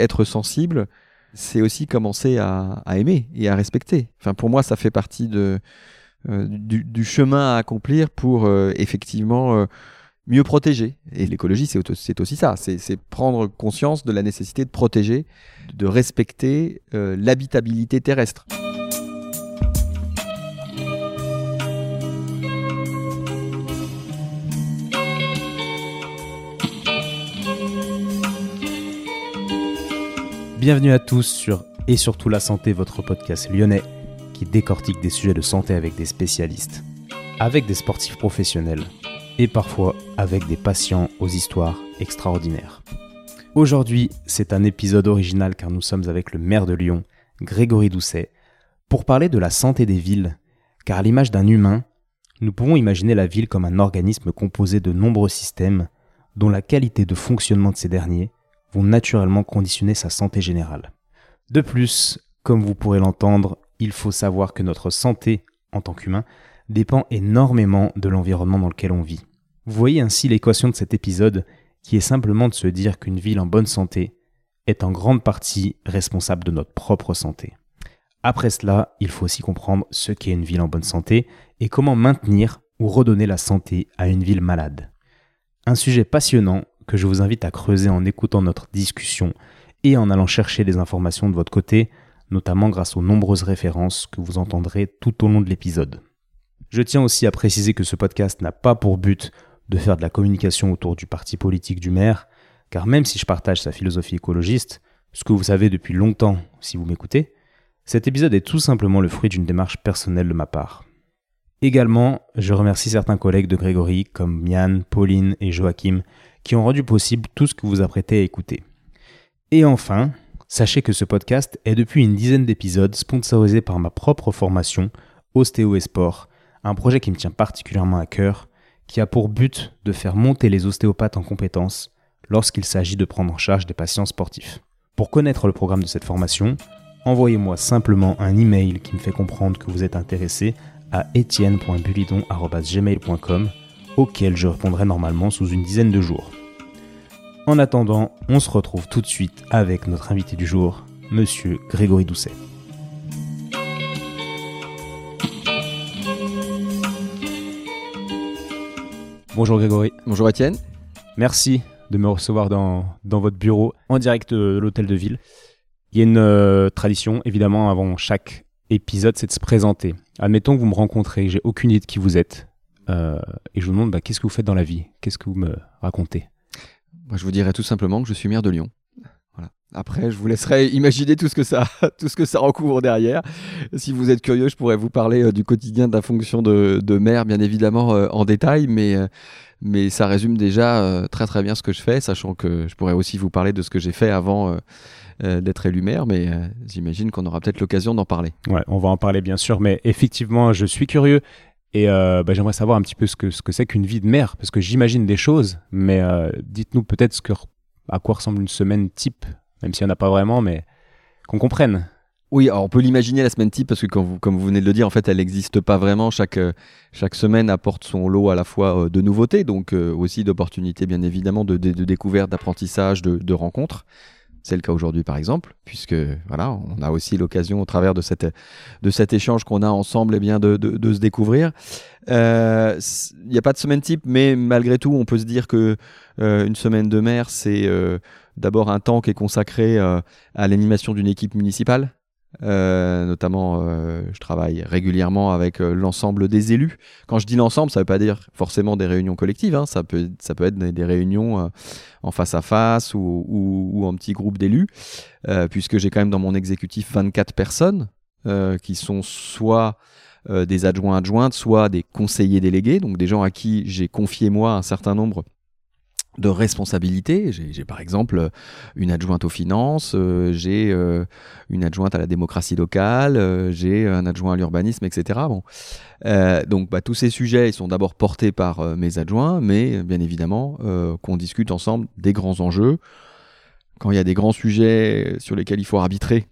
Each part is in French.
être sensible, c'est aussi commencer à, aimer et à respecter. Enfin, pour moi, ça fait partie de, euh, du, chemin à accomplir pour euh, effectivement euh, mieux protéger. Et l'écologie, c'est aussi ça. C'est prendre conscience de la nécessité de protéger, de respecter l'habitabilité terrestre. Bienvenue à tous sur Et surtout la santé, votre podcast lyonnais qui décortique des sujets de santé avec des spécialistes, avec des sportifs professionnels et parfois avec des patients aux histoires extraordinaires. Aujourd'hui, c'est un épisode original car nous sommes avec le maire de Lyon, Grégory Doucet, pour parler de la santé des villes, car à l'image d'un humain, nous pouvons imaginer la ville comme un organisme composé de nombreux systèmes dont la qualité de fonctionnement de ces derniers vont naturellement conditionner sa santé générale. De plus, comme vous pourrez l'entendre, il faut savoir que notre santé, en tant qu'humain, dépend énormément de l'environnement dans lequel on vit. Vous voyez ainsi l'équation de cet épisode, qui est simplement de se dire qu'une ville en bonne santé est en grande partie responsable de notre propre santé. Après cela, il faut aussi comprendre ce qu'est une ville en bonne santé et comment maintenir ou redonner la santé à une ville malade. Un sujet passionnant que je vous invite à creuser en écoutant notre discussion et en allant chercher des informations de votre côté, notamment grâce aux nombreuses références que vous entendrez tout au long de l'épisode. Je tiens aussi à préciser que ce podcast n'a pas pour but de faire de la communication autour du parti politique du maire, car même si je partage sa philosophie écologiste, ce que vous savez depuis longtemps si vous m'écoutez, cet épisode est tout simplement le fruit d'une démarche personnelle de ma part. Également, je remercie certains collègues de Grégory comme Mian, Pauline et Joachim qui ont rendu possible tout ce que vous apprêtez à écouter. Et enfin, sachez que ce podcast est depuis une dizaine d'épisodes sponsorisé par ma propre formation Ostéo et Sport, un projet qui me tient particulièrement à cœur, qui a pour but de faire monter les ostéopathes en compétences lorsqu'il s'agit de prendre en charge des patients sportifs. Pour connaître le programme de cette formation, envoyez-moi simplement un email qui me fait comprendre que vous êtes intéressé à etienne.bulidon.gmail.com auquel je répondrai normalement sous une dizaine de jours. En attendant, on se retrouve tout de suite avec notre invité du jour, Monsieur Grégory Doucet. Bonjour Grégory. Bonjour Étienne. Merci de me recevoir dans, votre bureau en direct de l'hôtel de ville. Il y a une euh, tradition, évidemment, avant chaque épisode, c'est de se présenter. Admettons que vous me rencontrez, j'ai aucune idée de qui vous êtes. Euh, et je vous demande bah, qu'est-ce que vous faites dans la vie? Qu'est-ce que vous me racontez? Moi, Je vous dirais tout simplement que je suis maire de Lyon. Voilà. Après, je vous laisserai imaginer tout ce que ça, tout ce que ça recouvre derrière. Si vous êtes curieux, je pourrais vous parler euh, du quotidien de la fonction de, de maire, bien évidemment, euh, en détail, mais, mais ça résume déjà très très bien ce que je fais, sachant que je pourrais aussi vous parler de ce que j'ai fait avant d'être élu maire, mais j'imagine qu'on aura peut-être l'occasion d'en parler. Ouais, on va en parler bien sûr, mais effectivement, je suis curieux et euh, bah, j'aimerais savoir un petit peu ce que ce que c'est qu'une vie de mère, parce que j'imagine des choses, mais euh, dites-nous peut-être ce que à quoi ressemble une semaine type, même s'il n'y en a pas vraiment, mais qu'on comprenne. Oui, alors on peut l'imaginer la semaine type parce que comme vous venez de le dire, en fait, elle n'existe pas vraiment. Chaque, euh, chaque semaine apporte son lot à la fois de nouveautés, donc aussi d'opportunités bien évidemment de, de, de découverte, d'apprentissage, de, de rencontres. C'est le cas aujourd'hui, par exemple, puisque voilà, on a aussi l'occasion, au travers de, cette, de cet échange qu'on a ensemble, eh bien, de, de, se découvrir. Il euh, n'y a pas de semaine type, mais malgré tout, on peut se dire que euh, une semaine de mer, c'est euh, d'abord un temps qui est consacré à l'animation d'une équipe municipale. Euh, notamment, euh, je travaille régulièrement avec euh, l'ensemble des élus. Quand je dis l'ensemble, ça ne veut pas dire forcément des réunions collectives. Hein. Ça, peut, ça peut être des, réunions en face à face ou, en petits groupes d'élus, puisque j'ai quand même dans mon exécutif 24 personnes qui sont soit des adjoints adjointes, soit des conseillers délégués, donc des gens à qui j'ai confié moi un certain nombre de responsabilité. J'ai par exemple une adjointe aux finances, euh, j'ai euh, une adjointe à la démocratie locale, euh, j'ai un adjoint à l'urbanisme, etc. Bon. donc bah, tous ces sujets ils sont d'abord portés par mes adjoints, mais bien évidemment qu'on discute ensemble des grands enjeux. Quand il y a des grands sujets sur lesquels il faut arbitrer,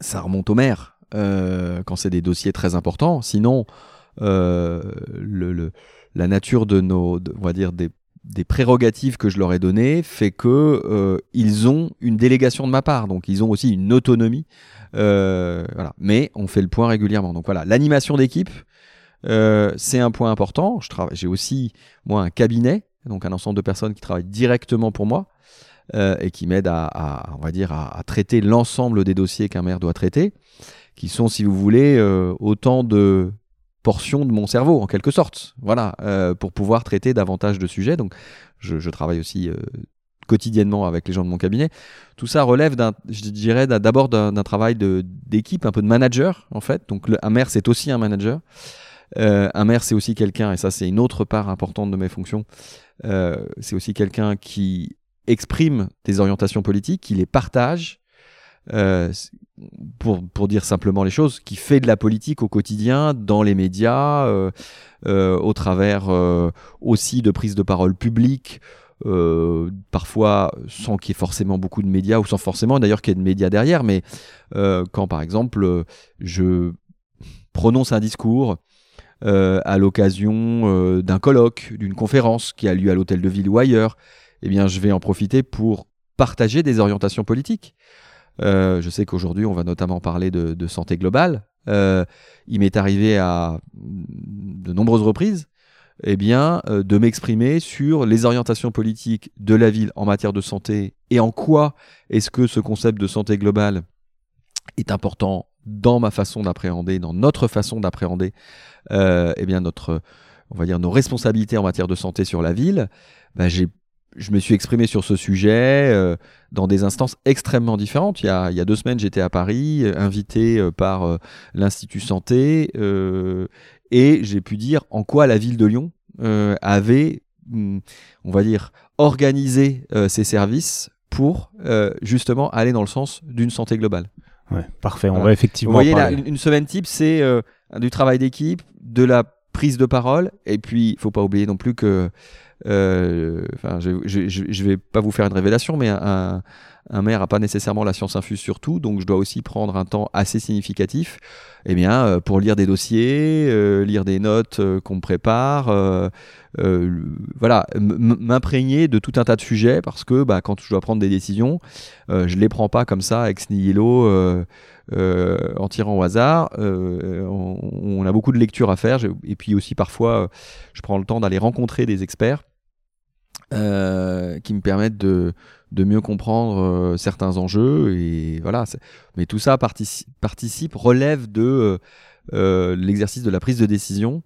ça remonte au maire. quand c'est des dossiers très importants, sinon la nature de nos, on va dire des des prérogatives que je leur ai données fait que euh, ils ont une délégation de ma part, donc ils ont aussi une autonomie. Euh. Mais on fait le point régulièrement. Donc voilà, l'animation d'équipe, euh, c'est un point important. J'ai aussi moi un cabinet, donc un ensemble de personnes qui travaillent directement pour moi et qui m'aident à, traiter l'ensemble des dossiers qu'un maire doit traiter, qui sont, si vous voulez, autant de portion de mon cerveau, en quelque sorte, voilà, euh, pour pouvoir traiter davantage de sujets. Donc, je, travaille aussi euh, quotidiennement avec les gens de mon cabinet. Tout ça relève d'un, je dirais, d'abord d'un travail d'équipe, un peu de manager, en fait. Donc, un maire, c'est aussi un manager. Euh, un maire, c'est aussi quelqu'un, et ça, c'est une autre part importante de mes fonctions. c'est aussi quelqu'un qui exprime des orientations politiques, qui les partage, euh, pour, pour, dire simplement les choses, qui fait de la politique au quotidien, dans les médias, euh, euh, au travers aussi de prises de parole publiques, parfois sans qu'il y ait forcément beaucoup de médias, ou sans forcément d'ailleurs qu'il y ait de médias derrière, mais quand par exemple je prononce un discours à l'occasion d'un colloque, d'une conférence qui a lieu à l'hôtel de ville ou ailleurs, eh bien je vais en profiter pour partager des orientations politiques. Euh, je sais qu'aujourd'hui, on va notamment parler de, santé globale. Euh, il m'est arrivé à de nombreuses reprises eh bien, euh, de m'exprimer sur les orientations politiques de la ville en matière de santé et en quoi est-ce que ce concept de santé globale est important dans ma façon d'appréhender, dans notre façon d'appréhender, eh bien notre, on va dire nos responsabilités en matière de santé sur la ville. Ben, je me suis exprimé sur ce sujet euh, dans des instances extrêmement différentes. Il y a, il y a deux semaines, j'étais à Paris, euh, invité euh, par l'Institut Santé, et j'ai pu dire en quoi la ville de Lyon avait, hmm, on va dire, organisé ses services pour justement aller dans le sens d'une santé globale. Ouais, parfait. On va effectivement. Vous voyez, là, une, semaine type, c'est du travail d'équipe, de la prise de parole, et puis il faut pas oublier non plus que euh, enfin, je, je, vais pas vous faire une révélation, mais un, maire n'a pas nécessairement la science infuse sur tout, donc je dois aussi prendre un temps assez significatif eh bien, euh, pour lire des dossiers, euh, lire des notes qu'on me prépare, voilà, m'imprégner de tout un tas de sujets parce que bah, quand je dois prendre des décisions, je les prends pas comme ça ex nihilo en tirant au hasard. On, on, a beaucoup de lectures à faire et puis aussi parfois je prends le temps d'aller rencontrer des experts euh, qui me permettent de, de mieux comprendre euh, certains enjeux. Et voilà. Mais tout ça participe, relève de euh, l'exercice de la prise de décision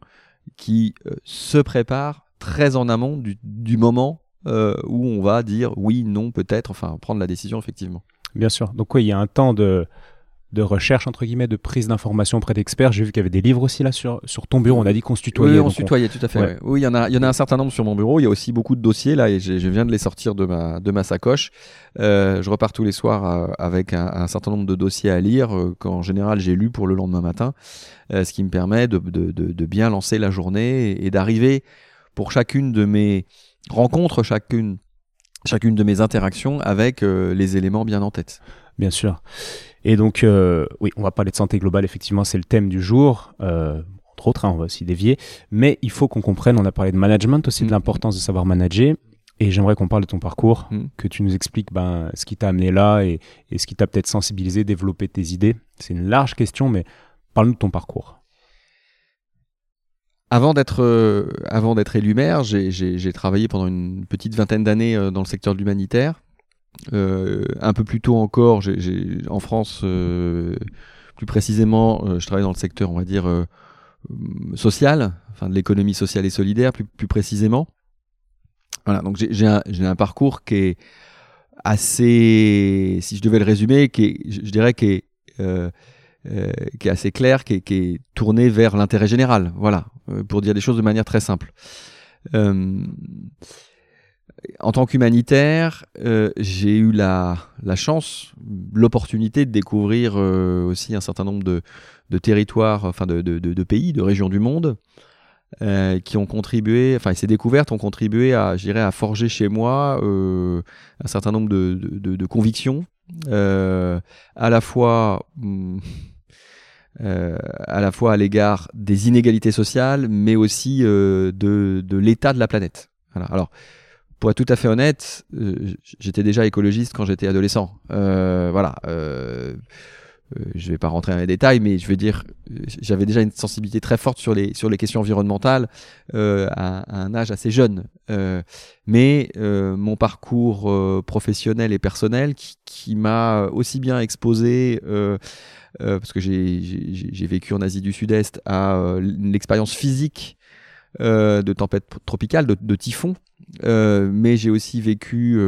qui se prépare très en amont du, du moment où on va dire oui, non, peut-être, enfin prendre la décision effectivement. Bien sûr. Donc oui, il y a un temps de de recherche, entre guillemets, de prise d'informations auprès d'experts. J'ai vu qu'il y avait des livres aussi là sur, sur ton bureau. On a dit qu'on se tutoyait. Oui, on se tutoyait, tout à fait. Oui, il y, en a, il y en a un certain nombre sur mon bureau. Il y a aussi beaucoup de dossiers là et je viens de les sortir de ma, de ma sacoche. Euh, je repars tous les soirs euh, avec un, certain nombre de dossiers à lire euh, qu'en général j'ai lu pour le lendemain matin, ce qui me permet de, de, de, bien lancer la journée et, et d'arriver pour chacune de mes rencontres, chacune, chacune de mes interactions avec les éléments bien en tête. Bien sûr. Et donc, euh, oui, on va parler de santé globale, effectivement, c'est le thème du jour. Euh, entre autres, hein, on va aussi dévier. Mais il faut qu'on comprenne, on a parlé de management aussi, de mm. l'importance de savoir manager. Et j'aimerais qu'on parle de ton parcours, mm. que tu nous expliques ben, ce qui t'a amené là et, ce qui t'a peut-être sensibilisé, développé tes idées. C'est une large question, mais parle-nous de ton parcours. Avant d'être euh, avant d'être élu maire, j'ai travaillé pendant une petite vingtaine d'années dans le secteur de l'humanitaire. Euh, un peu plus tôt encore, en France, euh, plus précisément, euh, je travaille dans le secteur, on va dire, social, enfin de l'économie sociale et solidaire, plus, précisément. Voilà, donc j'ai, un, parcours qui est assez, si je devais le résumer, qui est, je, dirais qui est, assez clair, qui est, tourné vers l'intérêt général. Voilà, pour dire des choses de manière très simple. En tant qu'humanitaire, euh, j'ai eu la, chance, l'opportunité de découvrir euh, aussi un certain nombre de, territoires, de, pays, de régions du monde, euh, qui ont contribué, enfin ces découvertes ont contribué à, à forger chez moi un certain nombre de, convictions, à la fois. Hmm, à la fois à l'égard des inégalités sociales, mais aussi de, l'état de la planète. Alors, pour être tout à fait honnête, j'étais déjà écologiste quand j'étais adolescent. voilà. Euh, je vais pas rentrer dans les détails, mais je veux dire, j'avais déjà une sensibilité très forte sur les, sur les questions environnementales euh, à, un âge assez jeune. Euh, mais euh, mon parcours euh, professionnel et personnel qui, m'a aussi bien exposé, parce que j'ai vécu en Asie du Sud-Est, à l'expérience physique de tempête tropicale, de, de typhon, mais j'ai aussi vécu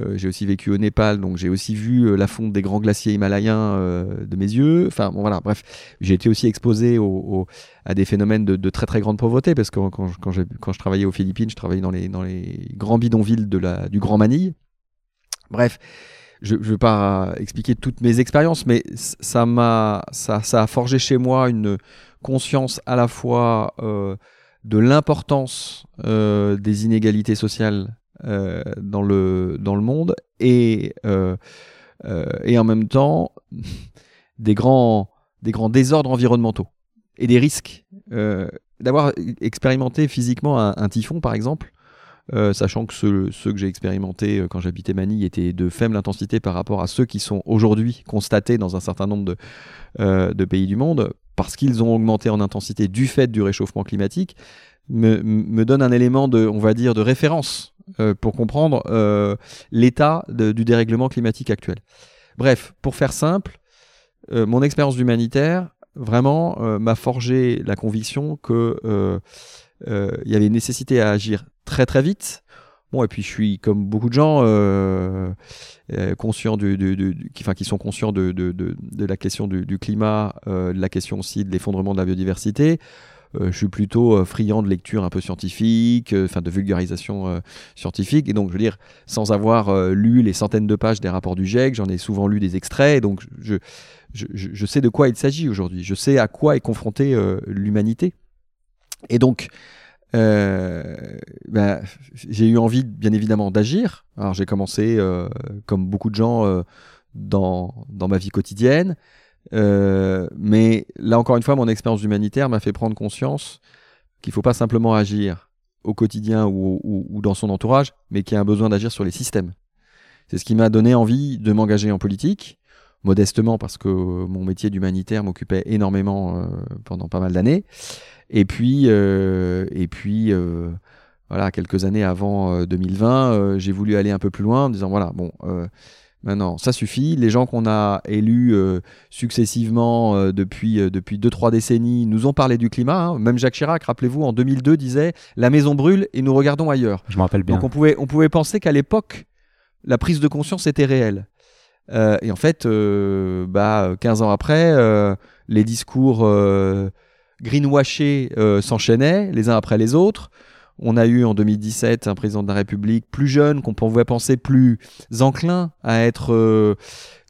euh, j'ai aussi vécu au Népal, donc j'ai aussi vu euh, la fonte des grands glaciers himalayens euh, de mes yeux. Enfin, bon, voilà, bref, j'ai été aussi exposé au, à des phénomènes de, de, très très grande pauvreté, parce que quand, quand, quand, quand, je travaillais aux Philippines, je travaillais dans les, dans les grands bidonvilles de la, du Grand Manille. Bref, je ne vais pas expliquer toutes mes expériences, mais ça m'a, ça, ça, a forgé chez moi une conscience à la fois euh, de l'importance euh, des inégalités sociales euh, dans, le, dans le monde et, euh, et en même temps des grands, des grands désordres environnementaux et des risques. D'avoir expérimenté physiquement un, typhon, par exemple, sachant que ceux, ceux que j'ai expérimentés quand j'habitais Manille étaient de faible intensité par rapport à ceux qui sont aujourd'hui constatés dans un certain nombre de, de pays du monde, parce qu'ils ont augmenté en intensité du fait du réchauffement climatique, me, donne un élément de, référence euh, pour comprendre euh, l'état du dérèglement climatique actuel. Bref, pour faire simple, euh, mon expérience humanitaire vraiment m'a forgé la conviction que il y avait nécessité à agir très très vite. Bon, et puis je suis comme beaucoup de gens conscients du, qui, qui sont conscients de, la question du, climat, de la question aussi de l'effondrement de la biodiversité. Euh, je suis plutôt euh, friand de lecture un peu scientifique, euh, enfin de vulgarisation scientifique. Et donc, je veux dire, sans avoir lu les centaines de pages des rapports du GIEC, j'en ai souvent lu des extraits. Donc, je, je sais de quoi il s'agit aujourd'hui. Je sais à quoi est confrontée l'humanité. Et donc, euh, ben, j'ai eu envie, bien évidemment, d'agir. Alors, j'ai commencé, euh, comme beaucoup de gens, euh, dans, dans ma vie quotidienne. Euh, mais là, encore une fois, mon expérience humanitaire m'a fait prendre conscience qu'il ne faut pas simplement agir au quotidien ou, ou, dans son entourage, mais qu'il y a un besoin d'agir sur les systèmes. C'est ce qui m'a donné envie de m'engager en politique, modestement parce que mon métier d'humanitaire m'occupait énormément euh, pendant pas mal d'années. Et puis, euh, et puis euh, voilà, quelques années avant 2020, j'ai voulu aller un peu plus loin en disant voilà, bon Maintenant, ça suffit. Les gens qu'on a élus euh, successivement euh, depuis euh, depuis deux trois décennies nous ont parlé du climat. Hein. Même Jacques Chirac, rappelez-vous, en 2002 disait la maison brûle et nous regardons ailleurs. Je me rappelle bien. Donc on pouvait on pouvait penser qu'à l'époque la prise de conscience était réelle. Et en fait, bah 15 ans après, les discours greenwashés s'enchaînaient les uns après les autres. On a eu en 2017 un président de la République plus jeune, qu'on pouvait penser plus enclin à être euh,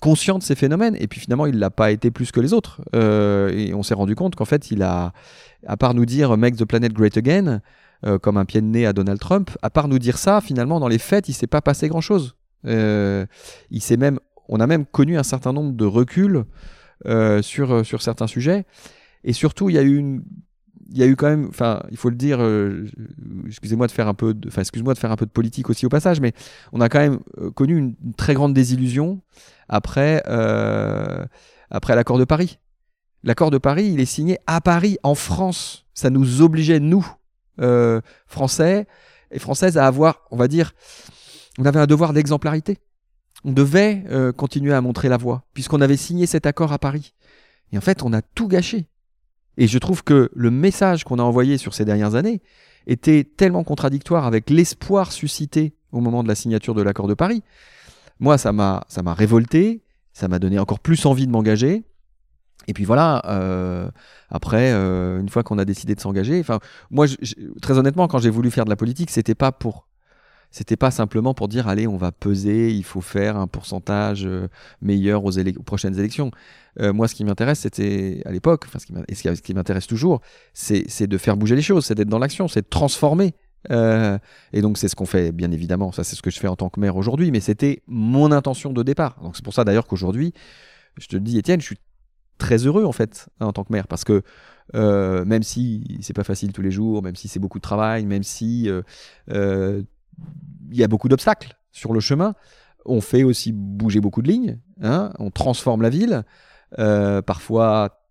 conscient de ces phénomènes. Et puis finalement, il l'a pas été plus que les autres. Euh, et on s'est rendu compte qu'en fait, il a, à part nous dire Make the planet great again, euh, comme un pied de nez à Donald Trump, à part nous dire ça, finalement, dans les faits, il s'est pas passé grand chose. il s'est même, on a même connu un certain nombre de reculs sur, sur certains sujets. Et surtout, il y a eu une il y a eu quand même, enfin, il faut le dire, euh, excusez-moi de faire un peu, enfin, excuse-moi de faire un peu de politique aussi au passage, mais on a quand même euh, connu une, très grande désillusion après, euh, après l'accord de Paris. L'accord de Paris, il est signé à Paris, en France. Ça nous obligeait, nous, Français et Françaises, à avoir, on va dire, on avait un devoir d'exemplarité. On devait continuer à montrer la voie, puisqu'on avait signé cet accord à Paris. Et en fait, on a tout gâché. Et je trouve que le message qu'on a envoyé sur ces dernières années était tellement contradictoire avec l'espoir suscité au moment de la signature de l'accord de Paris. Moi, ça m'a, ça m'a révolté, ça m'a donné encore plus envie de m'engager. Et puis voilà, euh, après, euh, une fois qu'on a décidé de s'engager, enfin, moi, très honnêtement, quand j'ai voulu faire de la politique, c'était pas pour c'était pas simplement pour dire allez on va peser, il faut faire un pourcentage euh, meilleur aux, prochaines élections. Euh, moi ce qui m'intéresse c'était à l'époque, enfin ce qui m'intéresse toujours, c'est de faire bouger les choses, c'est d'être dans l'action, c'est de transformer. Euh, et donc c'est ce qu'on fait bien évidemment, ça c'est ce que je fais en tant que maire aujourd'hui, mais c'était mon intention de départ. Donc c'est pour ça d'ailleurs qu'aujourd'hui, je te le dis Étienne, je suis très heureux en fait hein, en tant que maire parce que même si c'est pas facile tous les jours, même si c'est beaucoup de travail, même si il y a beaucoup d'obstacles sur le chemin. On fait aussi bouger beaucoup de lignes. Hein. on transforme la ville. parfois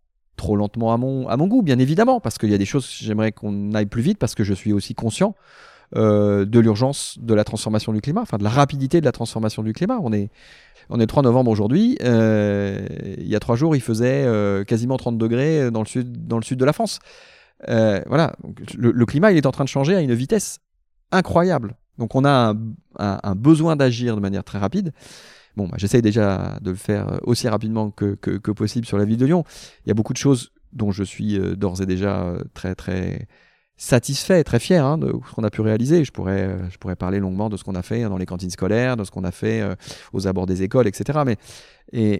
trop lentement à mon, goût, bien évidemment, parce qu'il y a des choses, j'aimerais qu'on aille plus vite, parce que je suis aussi conscient euh, de l'urgence de la transformation du climat, enfin de la rapidité de la transformation du climat. On est, on est 3 novembre aujourd'hui, euh, il y a trois jours, il faisait euh, quasiment 30 degrés dans le sud, dans le sud de la France. voilà, le, climat, il est en train de changer à une vitesse incroyable. Donc on a un besoin d'agir de manière très rapide. Bon, bah, j'essaye déjà de le faire euh, aussi rapidement que, possible sur la ville de Lyon. Il y a beaucoup de choses dont je suis euh, d'ores et déjà euh, très très satisfait, très fier hein, de ce qu'on a pu réaliser. Je pourrais, je pourrais parler longuement de ce qu'on a fait dans les cantines scolaires, de ce qu'on a fait aux abords des écoles, etc. Mais,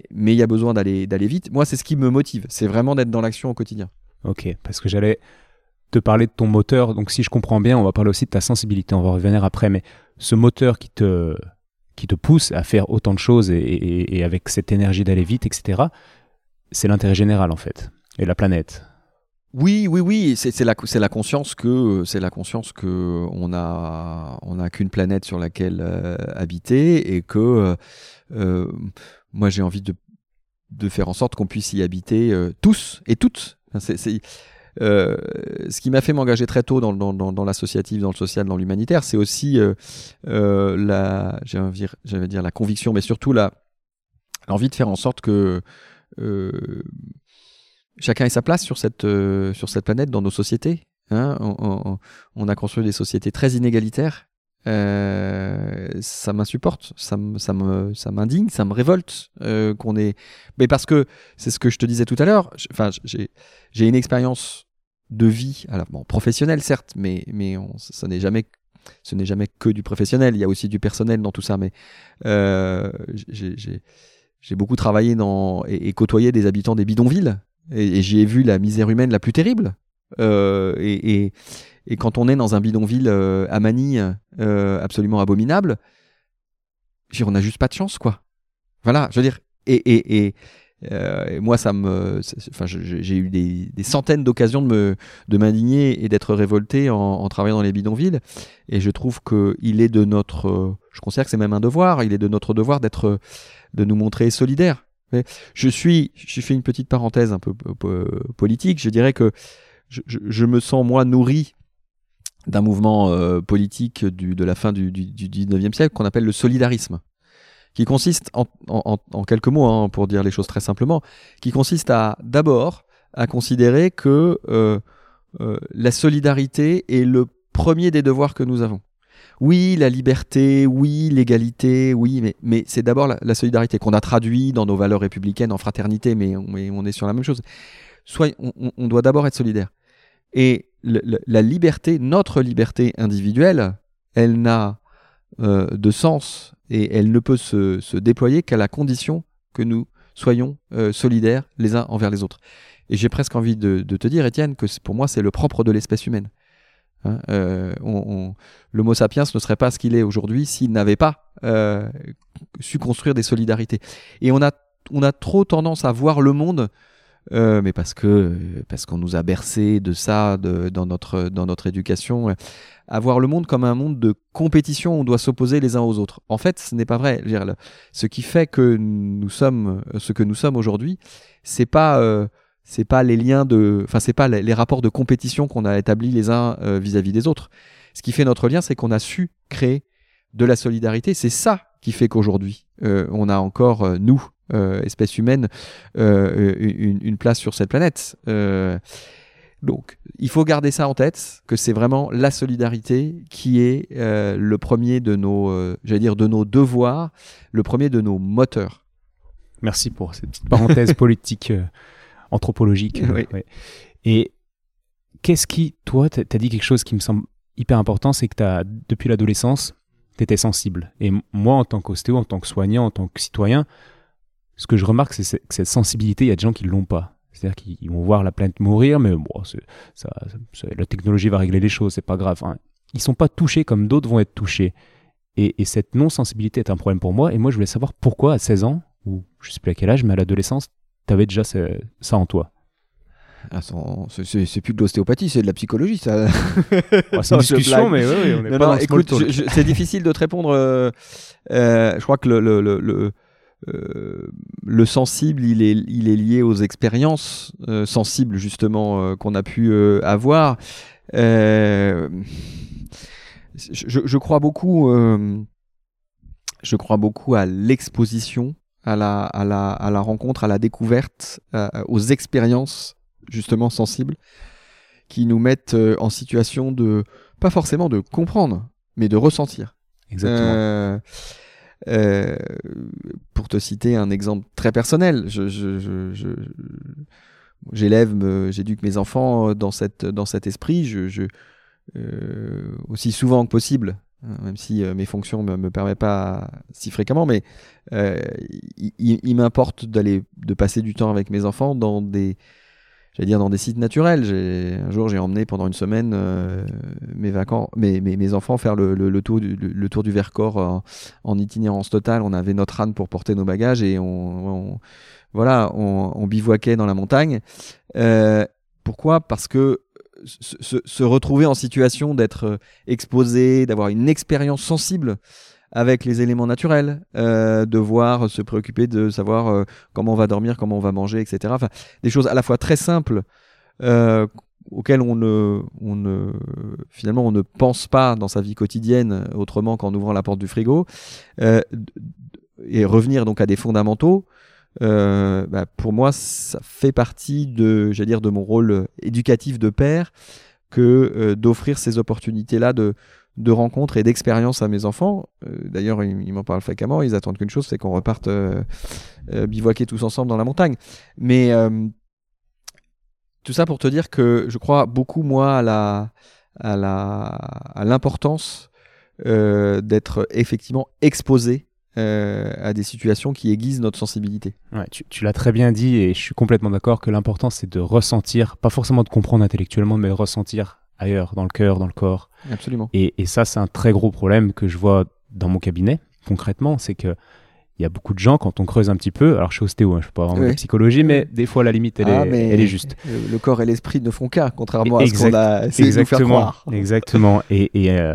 mais il y a besoin d'aller, d'aller vite. Moi, c'est ce qui me motive. C'est vraiment d'être dans l'action au quotidien. Ok, parce que j'allais te parler de ton moteur. Donc, si je comprends bien, on va parler aussi de ta sensibilité. On va revenir après. Mais ce moteur qui te, qui te pousse à faire autant de choses et, avec cette énergie d'aller vite, etc., c'est l'intérêt général en fait, et la planète. Oui, oui, oui, c'est la, la conscience que c'est la conscience que on a on a qu'une planète sur laquelle euh, habiter et que euh, euh, moi j'ai envie de de faire en sorte qu'on puisse y habiter tous et toutes. Euh, ce qui m'a fait m'engager très tôt dans, l'associatif, dans le social, dans l'humanitaire, c'est aussi euh, euh, la, dire la conviction, mais surtout la l'envie de faire en sorte que chacun ait sa place sur cette sur cette planète, dans nos sociétés. Hein. on, a construit des sociétés très inégalitaires. Ça m'insupporte, ça, me, ça m'indigne, ça me révolte qu'on ait. Mais parce que c'est ce que je te disais tout à l'heure. Enfin, j'ai j'ai une expérience de vie, alors bon, professionnelle certes, mais, mais ça n'est jamais ce n'est jamais que du professionnel, il y a aussi du personnel dans tout ça, mais euh, j'ai beaucoup travaillé dans, et, côtoyé des habitants des bidonvilles, et, j'y ai vu la misère humaine la plus terrible. Euh, et, et, quand on est dans un bidonville euh, à Manille absolument abominable, on n'a juste pas de chance, quoi. Voilà, je veux dire, et, et, euh, moi, ça me, enfin, j'ai eu des, des centaines d'occasions de me, de m'indigner et d'être révolté en, travaillant dans les bidonvilles. Et je trouve que il est de notre, je considère que c'est même un devoir. Il est de notre devoir d'être, de nous montrer solidaires. Je suis, je fais une petite parenthèse un peu politique. Je dirais que je, je, me sens moi nourri d'un mouvement euh, politique du, de la fin du, du, du 19e siècle qu'on appelle le solidarisme qui consiste en, en, en quelques mots, hein, pour dire les choses très simplement, qui consiste à d'abord à considérer que euh, euh, la solidarité est le premier des devoirs que nous avons. Oui, la liberté, oui, l'égalité, oui, mais, mais c'est d'abord la, solidarité qu'on a traduit dans nos valeurs républicaines en fraternité, mais on, on est sur la même chose. Soit on, on doit d'abord être solidaire. Et la liberté, notre liberté individuelle, elle n'a euh, de sens et elle ne peut se, déployer qu'à la condition que nous soyons euh, solidaires les uns envers les autres. Et j'ai presque envie de, te dire, Étienne, que pour moi c'est le propre de l'espèce humaine. Hein, euh, L'Homo sapiens ne serait pas ce qu'il est aujourd'hui s'il n'avait pas su construire des solidarités. Et on a, on a trop tendance à voir le monde euh, mais parce que parce qu'on nous a bercé de ça dans notre dans notre éducation, à voir le monde comme un monde de compétition on doit s'opposer les uns aux autres. En fait, ce n'est pas vrai. Ce qui fait que nous sommes ce que nous sommes aujourd'hui, c'est pas euh, c'est pas les liens de, enfin c'est pas les, rapports de compétition qu'on a établis les uns euh, vis-à-vis des autres. Ce qui fait notre lien, c'est qu'on a su créer de la solidarité. C'est ça qui fait qu'aujourd'hui, on a encore, nous, euh, espèce humaine euh, une, place sur cette planète. Euh, donc, il faut garder ça en tête, que c'est vraiment la solidarité qui est le premier de nos, j'allais dire, de nos devoirs, le premier de nos moteurs. Merci pour cette petite parenthèse politique, anthropologique. Et qu'est-ce qui, toi, tu as dit quelque chose qui me semble hyper important, c'est que as, depuis l'adolescence, tu étais sensible. Et moi, en tant qu'ostéo, en tant que soignant, en tant que citoyen, ce que je remarque, c'est que cette sensibilité, il y a des gens qui ne l'ont pas. C'est-à-dire qu'ils vont voir la planète mourir, mais bon, ça, la technologie va régler les choses, c'est pas grave. Hein. Ils sont pas touchés comme d'autres vont être touchés. Et, cette non-sensibilité est un problème pour moi. Et moi, je voulais savoir pourquoi à 16 ans, ou je sais plus à quel âge, mais à l'adolescence, tu avais déjà ça en toi. ah, c'est plus de l'ostéopathie, c'est de la psychologie, ça. c'est une discussion, mais on est pas écoute, c'est difficile de te répondre. Euh, euh, je crois que le, le, le, le, sensible, il est, il est lié aux expériences sensibles, justement, qu'on a pu avoir. Je, je, crois beaucoup, je crois beaucoup à l'exposition, à la, à, la, à la rencontre, à la découverte, aux expériences justement sensibles, qui nous mettent euh, en situation de, pas forcément de comprendre, mais de ressentir. Exactement. Euh, euh, pour te citer un exemple très personnel, je, j'élève, j'éduque mes enfants dans, cette, dans cet esprit, je, aussi souvent que possible, hein, même si mes fonctions ne me, permettent pas si fréquemment, mais il, il m'importe de passer du temps avec mes enfants dans des, j'allais dire dans des sites naturels. Un jour, j'ai emmené pendant une semaine euh, mes, vacances, mes, mes, enfants faire le, le, tour, du, le, tour du Vercors en, en, itinérance totale. On avait notre âne pour porter nos bagages et on, voilà, on, bivouaquait dans la montagne. Euh, pourquoi? Parce que se, se, retrouver en situation d'être exposé, d'avoir une expérience sensible avec les éléments naturels, euh, devoir se préoccuper de savoir euh, comment on va dormir, comment on va manger, etc. Des choses à la fois très simples euh, auxquelles on ne, finalement, on ne pense pas dans sa vie quotidienne autrement qu'en ouvrant la porte du frigo, euh, et revenir donc à des fondamentaux. Bah, pour moi, ça fait partie de, dire, de mon rôle éducatif de père que d'offrir ces opportunités-là de, de rencontres et d'expériences à mes enfants. Euh, d'ailleurs, ils, m'en parlent fréquemment. Ils attendent qu'une chose, c'est qu'on reparte euh, euh, bivouaquer tous ensemble dans la montagne. Mais tout ça pour te dire que je crois beaucoup moi à la à la à l'importance d'être effectivement exposé à des situations qui aiguisent notre sensibilité. Ouais, tu, tu l'as très bien dit et je suis complètement d'accord que l'important c'est de ressentir, pas forcément de comprendre intellectuellement, mais de ressentir ailleurs, dans le cœur, dans le corps. Absolument. Et, et, ça, c'est un très gros problème que je vois dans mon cabinet, concrètement, c'est que il y a beaucoup de gens, quand on creuse un petit peu, alors je suis ostéo, hein, je ne suis pas vraiment de psychologie, mais des fois, la limite, elle, ah, est, elle est juste. Le corps et l'esprit ne font qu'un, contrairement à ce qu'on a essayé de nous faire croire. Exactement. Et, et euh,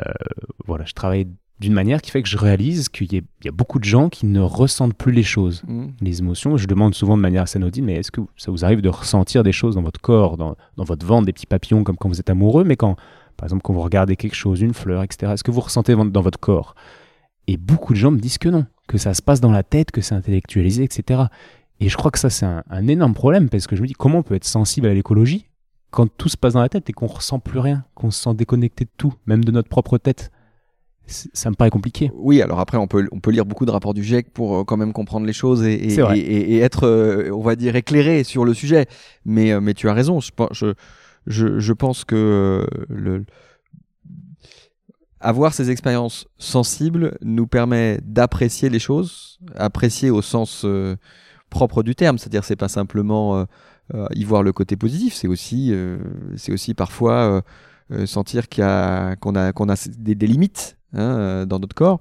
voilà, je travaille d'une manière qui fait que je réalise qu'il y, a beaucoup de gens qui ne ressentent plus les choses, mm. les émotions. Je demande souvent de manière assez anodine, mais est-ce que ça vous arrive de ressentir des choses dans votre corps, dans, votre ventre, des petits papillons comme quand vous êtes amoureux, mais quand, par exemple, quand vous regardez quelque chose, une fleur, etc., est-ce que vous ressentez dans votre corps? Et beaucoup de gens me disent que non, que ça se passe dans la tête, que c'est intellectualisé, etc. Et je crois que ça, c'est un, un énorme problème, parce que je me dis, comment on peut être sensible à l'écologie quand tout se passe dans la tête et qu'on ressent plus rien, qu'on se sent déconnecté de tout, même de notre propre tête? Ça me paraît compliqué. Oui, alors après, on peut, on peut lire beaucoup de rapports du GIEC pour euh, quand même comprendre les choses et, et, et, être, euh, on va dire, éclairé sur le sujet. Mais, euh, mais tu as raison, je, je, je pense que le, avoir ces expériences sensibles nous permet d'apprécier les choses, apprécier au sens propre du terme, c'est-à-dire c'est pas simplement y voir le côté positif, c'est aussi, c'est aussi parfois sentir qu'il y a, qu'on a, qu'on a des, des limites Hein, euh, dans notre corps,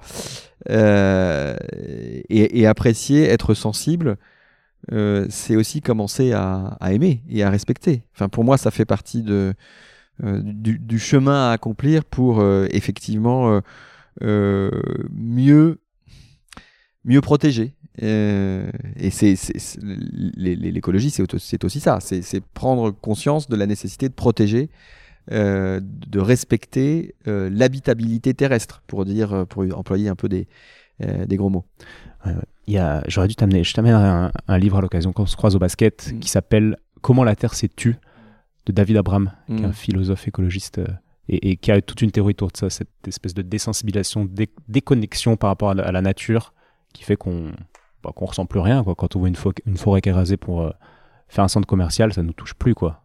euh, et, apprécier, être sensible, euh, c'est aussi commencer à, aimer et à respecter. Enfin, pour moi, ça fait partie de, du, chemin à accomplir pour effectivement mieux, mieux protéger. et c'est l'écologie, c'est aussi ça, c'est prendre conscience de la nécessité de protéger euh, de respecter euh, l'habitabilité terrestre, pour dire, euh, pour employer un peu des, des gros mots. J'aurais dû t'amener, je t'amène un, livre à l'occasion quand on se croise au basket mm. qui s'appelle Comment la Terre s'est tue de David Abram, qui est un mm. philosophe écologiste et, qui a toute une théorie autour de ça, cette espèce de désensibilisation, déconnexion par rapport à la, nature qui fait qu'on bah, qu'on ressent plus rien. Quoi. Quand on voit une, une forêt qui est rasée pour faire un centre commercial, ça nous touche plus. quoi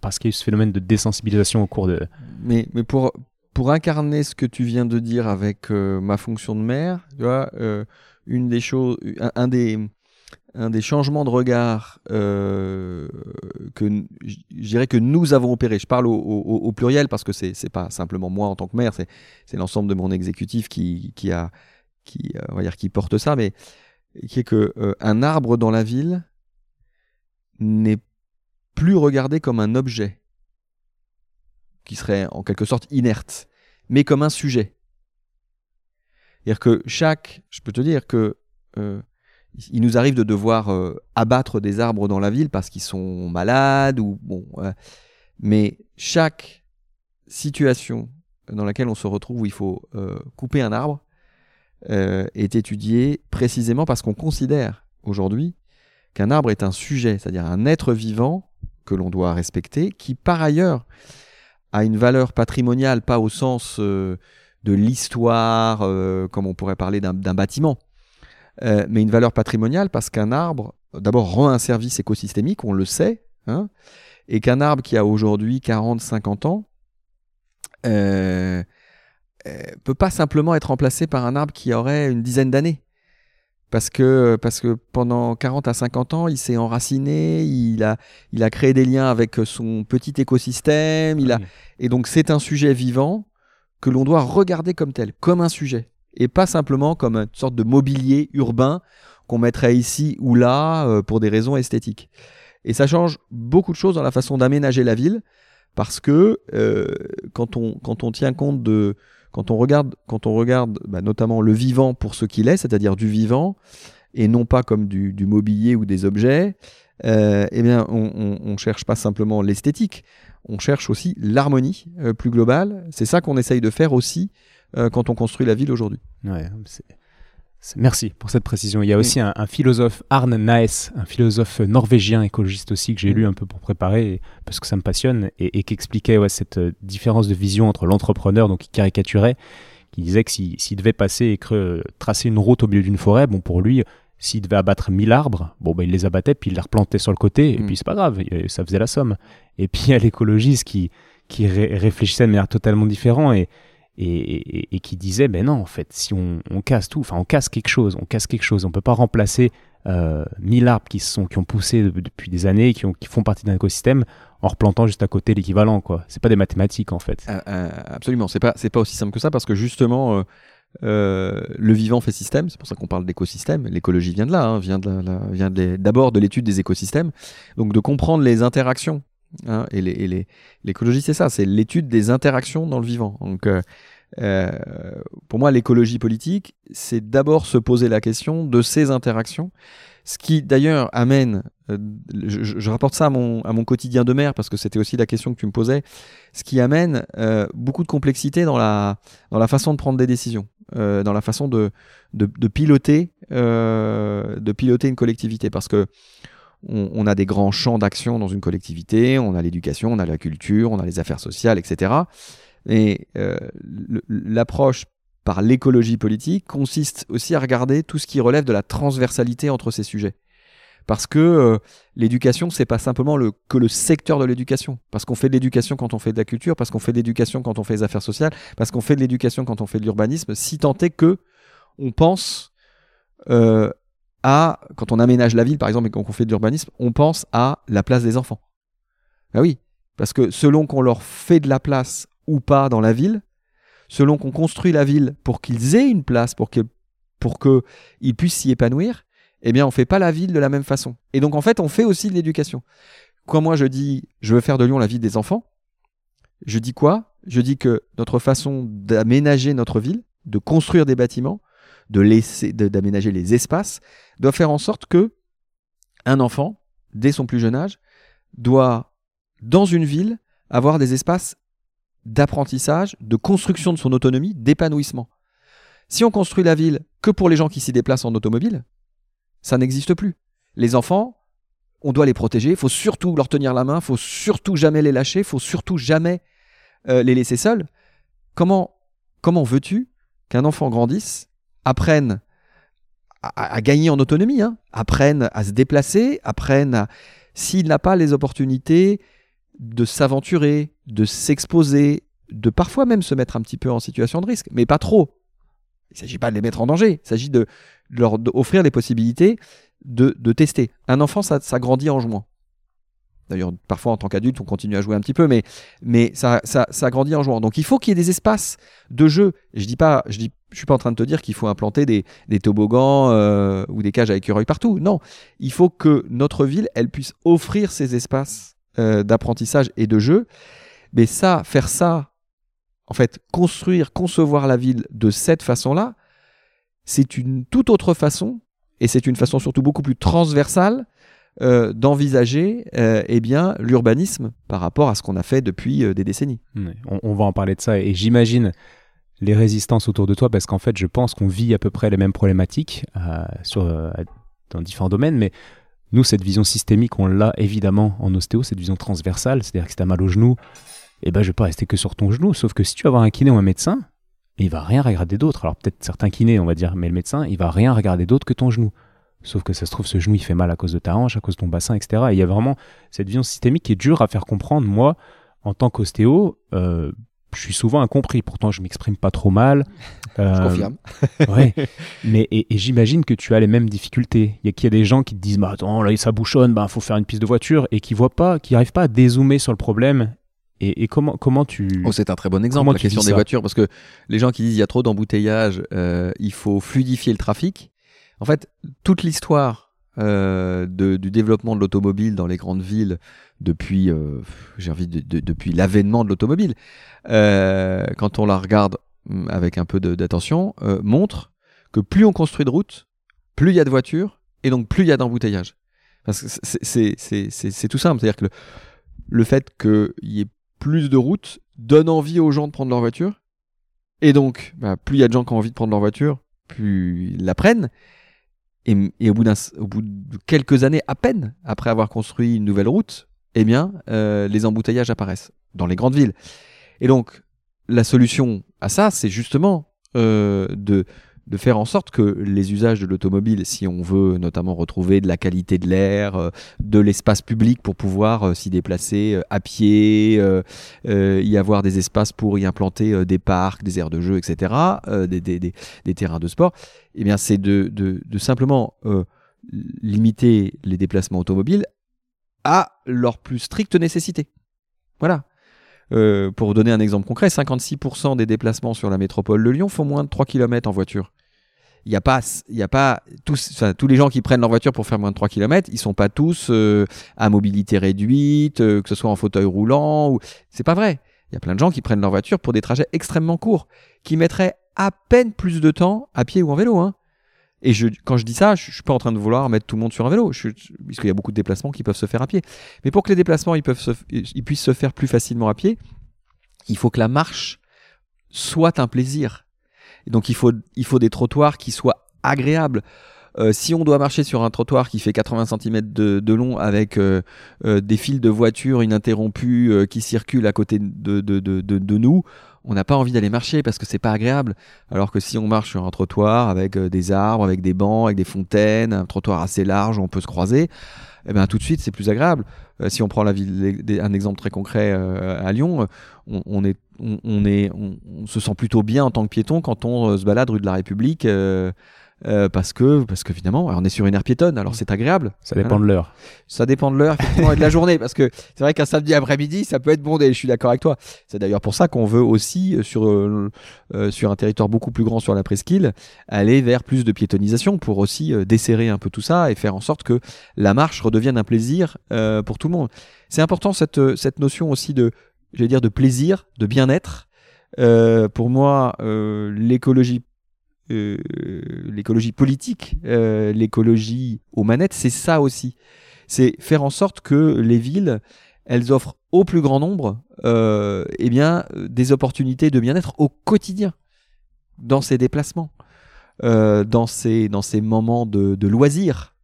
parce qu'il y a eu ce phénomène de désensibilisation au cours de... Mais, mais pour, pour incarner ce que tu viens de dire avec euh, ma fonction de maire, tu vois, euh, une des choses, un, des, un des changements de regard euh, que je dirais que nous avons opéré, je parle au, au, pluriel parce que c'est n'est pas simplement moi en tant que maire, c'est l'ensemble de mon exécutif qui, qui, a, qui, on va dire, qui porte ça, mais qui est que un arbre dans la ville n'est plus regardé comme un objet qui serait en quelque sorte inerte, mais comme un sujet. C'est-à-dire que chaque, je peux te dire que euh, il nous arrive de devoir euh, abattre des arbres dans la ville parce qu'ils sont malades ou bon, mais chaque situation dans laquelle on se retrouve où il faut euh, couper un arbre est étudiée précisément parce qu'on considère aujourd'hui qu'un arbre est un sujet, c'est-à-dire un être vivant que l'on doit respecter, qui par ailleurs a une valeur patrimoniale, pas au sens euh, de l'histoire, euh, comme on pourrait parler d'un bâtiment, euh, mais une valeur patrimoniale parce qu'un arbre, d'abord, rend un service écosystémique, on le sait, hein, et qu'un arbre qui a aujourd'hui 40, 50 ans, peut pas simplement être remplacé par un arbre qui aurait une dizaine d'années parce que, parce que pendant 40 à 50 ans, il s'est enraciné, il a, il a créé des liens avec son petit écosystème, il a, et donc c'est un sujet vivant que l'on doit regarder comme tel, comme un sujet, et pas simplement comme une sorte de mobilier urbain qu'on mettrait ici ou là euh, pour des raisons esthétiques. Et ça change beaucoup de choses dans la façon d'aménager la ville, parce que euh, quand, on, quand on tient compte de, quand on regarde, quand on regarde bah, notamment le vivant pour ce qu'il est, c'est-à-dire du vivant, et non pas comme du, mobilier ou des objets, euh, eh bien, on ne cherche pas simplement l'esthétique, on cherche aussi l'harmonie euh, plus globale. C'est ça qu'on essaye de faire aussi euh, quand on construit la ville aujourd'hui. Ouais, Merci pour cette précision. Il y a aussi un, philosophe, Arne Naes, un philosophe norvégien écologiste aussi, que j'ai lu un peu pour préparer, parce que ça me passionne, et, qui expliquait ouais, cette euh, différence de vision entre l'entrepreneur, donc qui caricaturait, qui disait que s'il devait passer et tracer une route au milieu d'une forêt, bon, pour lui, s'il devait abattre 1000 arbres, bon, ben, il les abattait, puis il les replantait sur le côté, et mm. puis c'est pas grave, ça faisait la somme. Et puis il y a l'écologiste qui, qui réfléchissait de manière totalement différente, et et, qui disait ben non en fait si on, casse tout enfin on casse quelque chose on casse quelque chose on peut pas remplacer euh, mille arbres qui sont qui ont poussé depuis des années qui, ont, qui font partie d'un écosystème en replantant juste à côté l'équivalent quoi. C'est pas des mathématiques en fait. Euh, euh, absolument. C'est pas c'est pas aussi simple que ça parce que justement le vivant fait système, c'est pour ça qu'on parle d'écosystème. L'écologie vient de là, hein, vient vient d'abord de l'étude des écosystèmes, donc de comprendre les interactions Hein, et l'écologie, c'est ça, c'est l'étude des interactions dans le vivant. Donc, euh, euh, pour moi, l'écologie politique, c'est d'abord se poser la question de ces interactions, ce qui d'ailleurs amène, euh, je, rapporte ça à mon, quotidien de maire, parce que c'était aussi la question que tu me posais, ce qui amène beaucoup de complexité dans la, façon de prendre des décisions, dans la façon de piloter, de piloter une collectivité, parce que on, a des grands champs d'action dans une collectivité, on a l'éducation, on a la culture, on a les affaires sociales, etc. Et euh, l'approche par l'écologie politique consiste aussi à regarder tout ce qui relève de la transversalité entre ces sujets. Parce que euh, l'éducation, c'est pas simplement le, que le secteur de l'éducation. Parce qu'on fait de l'éducation quand on fait de la culture, parce qu'on fait de l'éducation quand on fait des affaires sociales, parce qu'on fait de l'éducation quand on fait de l'urbanisme, si tant est que on pense euh, quand on aménage la ville par exemple et qu'on fait de l'urbanisme, on pense à la place des enfants. Ben oui, parce que selon qu'on leur fait de la place ou pas dans la ville, selon qu'on construit la ville pour qu'ils aient une place, pour qu'ils pour puissent s'y épanouir, eh bien on fait pas la ville de la même façon. Et donc en fait on fait aussi de l'éducation. Quand moi je dis je veux faire de Lyon la ville des enfants, je dis quoi? Je dis que notre façon d'aménager notre ville, de construire des bâtiments, de laisser, d'aménager les espaces, doit faire en sorte que un enfant, dès son plus jeune âge, doit, dans une ville, avoir des espaces d'apprentissage, de construction de son autonomie, d'épanouissement. Si on construit la ville que pour les gens qui s'y déplacent en automobile, ça n'existe plus. Les enfants, on doit les protéger, il faut surtout leur tenir la main, il faut surtout jamais les lâcher, il faut surtout jamais euh, les laisser seuls. Comment, comment veux-tu qu'un enfant grandisse apprennent à, gagner en autonomie, hein, apprennent à se déplacer, apprennent à... S'il n'a pas les opportunités de s'aventurer, de s'exposer, de parfois même se mettre un petit peu en situation de risque, mais pas trop. Il ne s'agit pas de les mettre en danger, il s'agit de, leur offrir les possibilités de, tester. Un enfant, ça, grandit en jouant. D'ailleurs, parfois en tant qu'adulte, on continue à jouer un petit peu, mais, mais ça, ça, grandit en jouant. Donc il faut qu'il y ait des espaces de jeu. Je dis pas, dis, je suis pas en train de te dire qu'il faut implanter des, toboggans euh, ou des cages à écureuils partout. Non, il faut que notre ville, elle puisse offrir ces espaces euh, d'apprentissage et de jeu. Mais ça, faire ça, en fait, construire, concevoir la ville de cette façon-là, c'est une toute autre façon, et c'est une façon surtout beaucoup plus transversale euh, d'envisager euh, eh bien l'urbanisme par rapport à ce qu'on a fait depuis des décennies. On, va en parler de ça, et j'imagine les résistances autour de toi, parce qu'en fait, je pense qu'on vit à peu près les mêmes problématiques sur, dans différents domaines, mais nous, cette vision systémique, on l'a évidemment en ostéo, cette vision transversale, c'est-à-dire que si tu as mal au genou, eh ben, je vais pas rester que sur ton genou, sauf que si tu vas voir un kiné ou un médecin, il va rien regarder d'autre. Alors peut-être certains kinés, on va dire, mais le médecin, il va rien regarder d'autre que ton genou. Sauf que ça se trouve, ce genou, il fait mal à cause de ta hanche, à cause de ton bassin, etc. Et il y a vraiment cette vision systémique qui est dure à faire comprendre. Moi, en tant qu'ostéo, euh, je suis souvent incompris. Pourtant, je m'exprime pas trop mal. Euh, je confirme. ouais. Mais et, j'imagine que tu as les mêmes difficultés. Il y a qu'il y a des gens qui te disent, bah attends, là ça bouchonne, bah faut faire une piste de voiture, et qui voient pas, qui n'arrivent pas à dézoomer sur le problème et, comment, comment tu. Oh, c'est un très bon exemple, la question des voitures, parce que les gens qui disent il y a trop d'embouteillages, euh, il faut fluidifier le trafic. En fait, toute l'histoire euh, de, du développement de l'automobile dans les grandes villes depuis, euh, j'ai envie de, depuis l'avènement de l'automobile, euh, quand on la regarde hum, avec un peu d'attention, euh, montre que plus on construit de routes, plus il y a de voitures, et donc plus il y a d'embouteillages. Parce que c'est tout simple, c'est-à-dire que le, le fait qu'il y ait plus de routes donne envie aux gens de prendre leur voiture. Et donc, bah, plus il y a de gens qui ont envie de prendre leur voiture, plus ils la prennent. Et, au, bout au, bout de quelques années à peine, après avoir construit une nouvelle route, eh bien, euh, les embouteillages apparaissent dans les grandes villes. Et donc, la solution à ça, c'est justement euh, de de faire en sorte que les usages de l'automobile, si on veut notamment retrouver de la qualité de l'air, euh, de l'espace public pour pouvoir s'y déplacer à pied, y avoir des espaces pour y implanter des parcs, des aires de jeu, etc., des, des, des, terrains de sport, eh bien c'est de, de, simplement limiter les déplacements automobiles à leur plus stricte nécessité. Voilà. Euh, pour donner un exemple concret, 56% des déplacements sur la métropole de Lyon font moins de 3 km en voiture. Il n'y a pas, y a pas tous, tous les gens qui prennent leur voiture pour faire moins de 3 km, ils sont pas tous euh, à mobilité réduite, euh, que ce soit en fauteuil roulant. Ou... C'est pas vrai. Il y a plein de gens qui prennent leur voiture pour des trajets extrêmement courts, qui mettraient à peine plus de temps à pied ou en vélo. Hein. Et je, quand je dis ça, je, ne suis pas en train de vouloir mettre tout le monde sur un vélo, puisqu'il y a beaucoup de déplacements qui peuvent se faire à pied. Mais pour que les déplacements ils puissent se faire plus facilement à pied, il faut que la marche soit un plaisir. Donc il faut, des trottoirs qui soient agréables. Euh, si on doit marcher sur un trottoir qui fait 80 cm de, long avec euh, euh, des fils de voitures ininterrompus qui circulent à côté de nous, on n'a pas envie d'aller marcher parce que c'est pas agréable. Alors que si on marche sur un trottoir avec euh, des arbres, avec des bancs, avec des fontaines, un trottoir assez large où on peut se croiser, eh ben tout de suite c'est plus agréable. Euh, si on prend la ville, un exemple très concret euh, à Lyon, on, est, on, est, on, se sent plutôt bien en tant que piéton quand on se balade rue de la République. Parce que parce qu'évidemment on est sur une aire piétonne alors c'est agréable. Ça dépend de l'heure. Ça dépend de l'heure effectivement et de la journée parce que c'est vrai qu'un samedi après-midi ça peut être bondé je suis d'accord avec toi. C'est d'ailleurs pour ça qu'on veut aussi euh, sur euh, sur un territoire beaucoup plus grand sur la presqu'île aller vers plus de piétonisation pour aussi desserrer un peu tout ça et faire en sorte que la marche redevienne un plaisir pour tout le monde. C'est important cette cette notion aussi de j'allais dire de plaisir de bien-être. Pour moi l'écologie euh, l'écologie politique, euh, l'écologie aux manettes, c'est ça aussi. C'est faire en sorte que les villes, elles offrent au plus grand nombre euh, eh bien, des opportunités de bien-être au quotidien, dans ces déplacements, dans, ces, dans moments de, loisirs.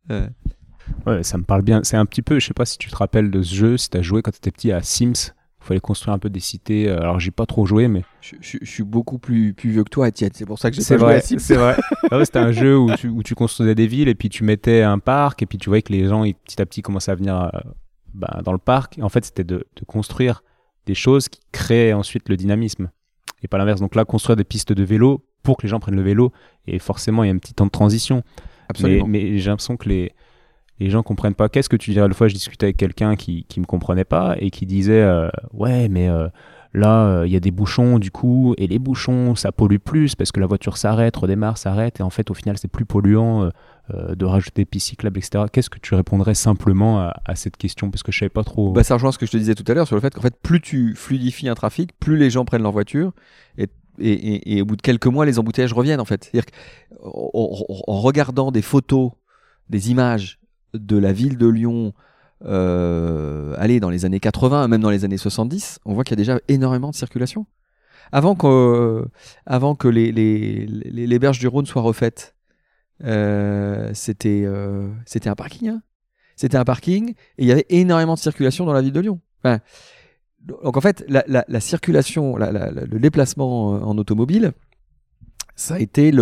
Ouais, ça me parle bien. C'est un petit peu, je sais pas si tu te rappelles de ce jeu, si tu as joué quand tu étais petit à Sims il fallait construire un peu des cités. Euh, alors j'ai pas trop joué, mais je, suis beaucoup plus, plus vieux que toi, Etienne. C'est pour ça que j'ai pas vrai, joué C'est vrai. Ah c'était un jeu où tu, où tu, construisais des villes et puis tu mettais un parc et puis tu voyais que les gens petit à petit commençaient à venir euh, bah, dans le parc. en fait, c'était de, de, construire des choses qui créaient ensuite le dynamisme et pas l'inverse. Donc là, construire des pistes de vélo pour que les gens prennent le vélo et forcément il y a un petit temps de transition. Absolument. Mais, mais j'ai l'impression que les les gens comprennent pas. Qu'est-ce que tu dirais? Une fois, je discutais avec quelqu'un qui qui me comprenait pas et qui disait euh, ouais, mais euh, là, euh, il y a des bouchons du coup, et les bouchons, ça pollue plus parce que la voiture s'arrête, redémarre, s'arrête, et en fait, au final, c'est plus polluant de rajouter pistes cyclables, etc. Qu'est-ce que tu répondrais simplement à, cette question? Parce que je savais pas trop. Bah, ça rejoint ce que je te disais tout à l'heure sur le fait qu'en fait, plus tu fluidifies un trafic, plus les gens prennent leur voiture et, et, et, au bout de quelques mois, les embouteillages reviennent en fait. C'est-à-dire qu'en regardant des photos, des images de la ville de Lyon, euh, allez, dans les années 80, même dans les années 70, on voit qu'il y a déjà énormément de circulation. Avant que, avant que les, les, les, berges du Rhône soient refaites, euh, c'était euh, un parking. Hein. C'était un parking et il y avait énormément de circulation dans la ville de Lyon. donc en fait, la, la, la circulation, la, le déplacement en automobile, ça a été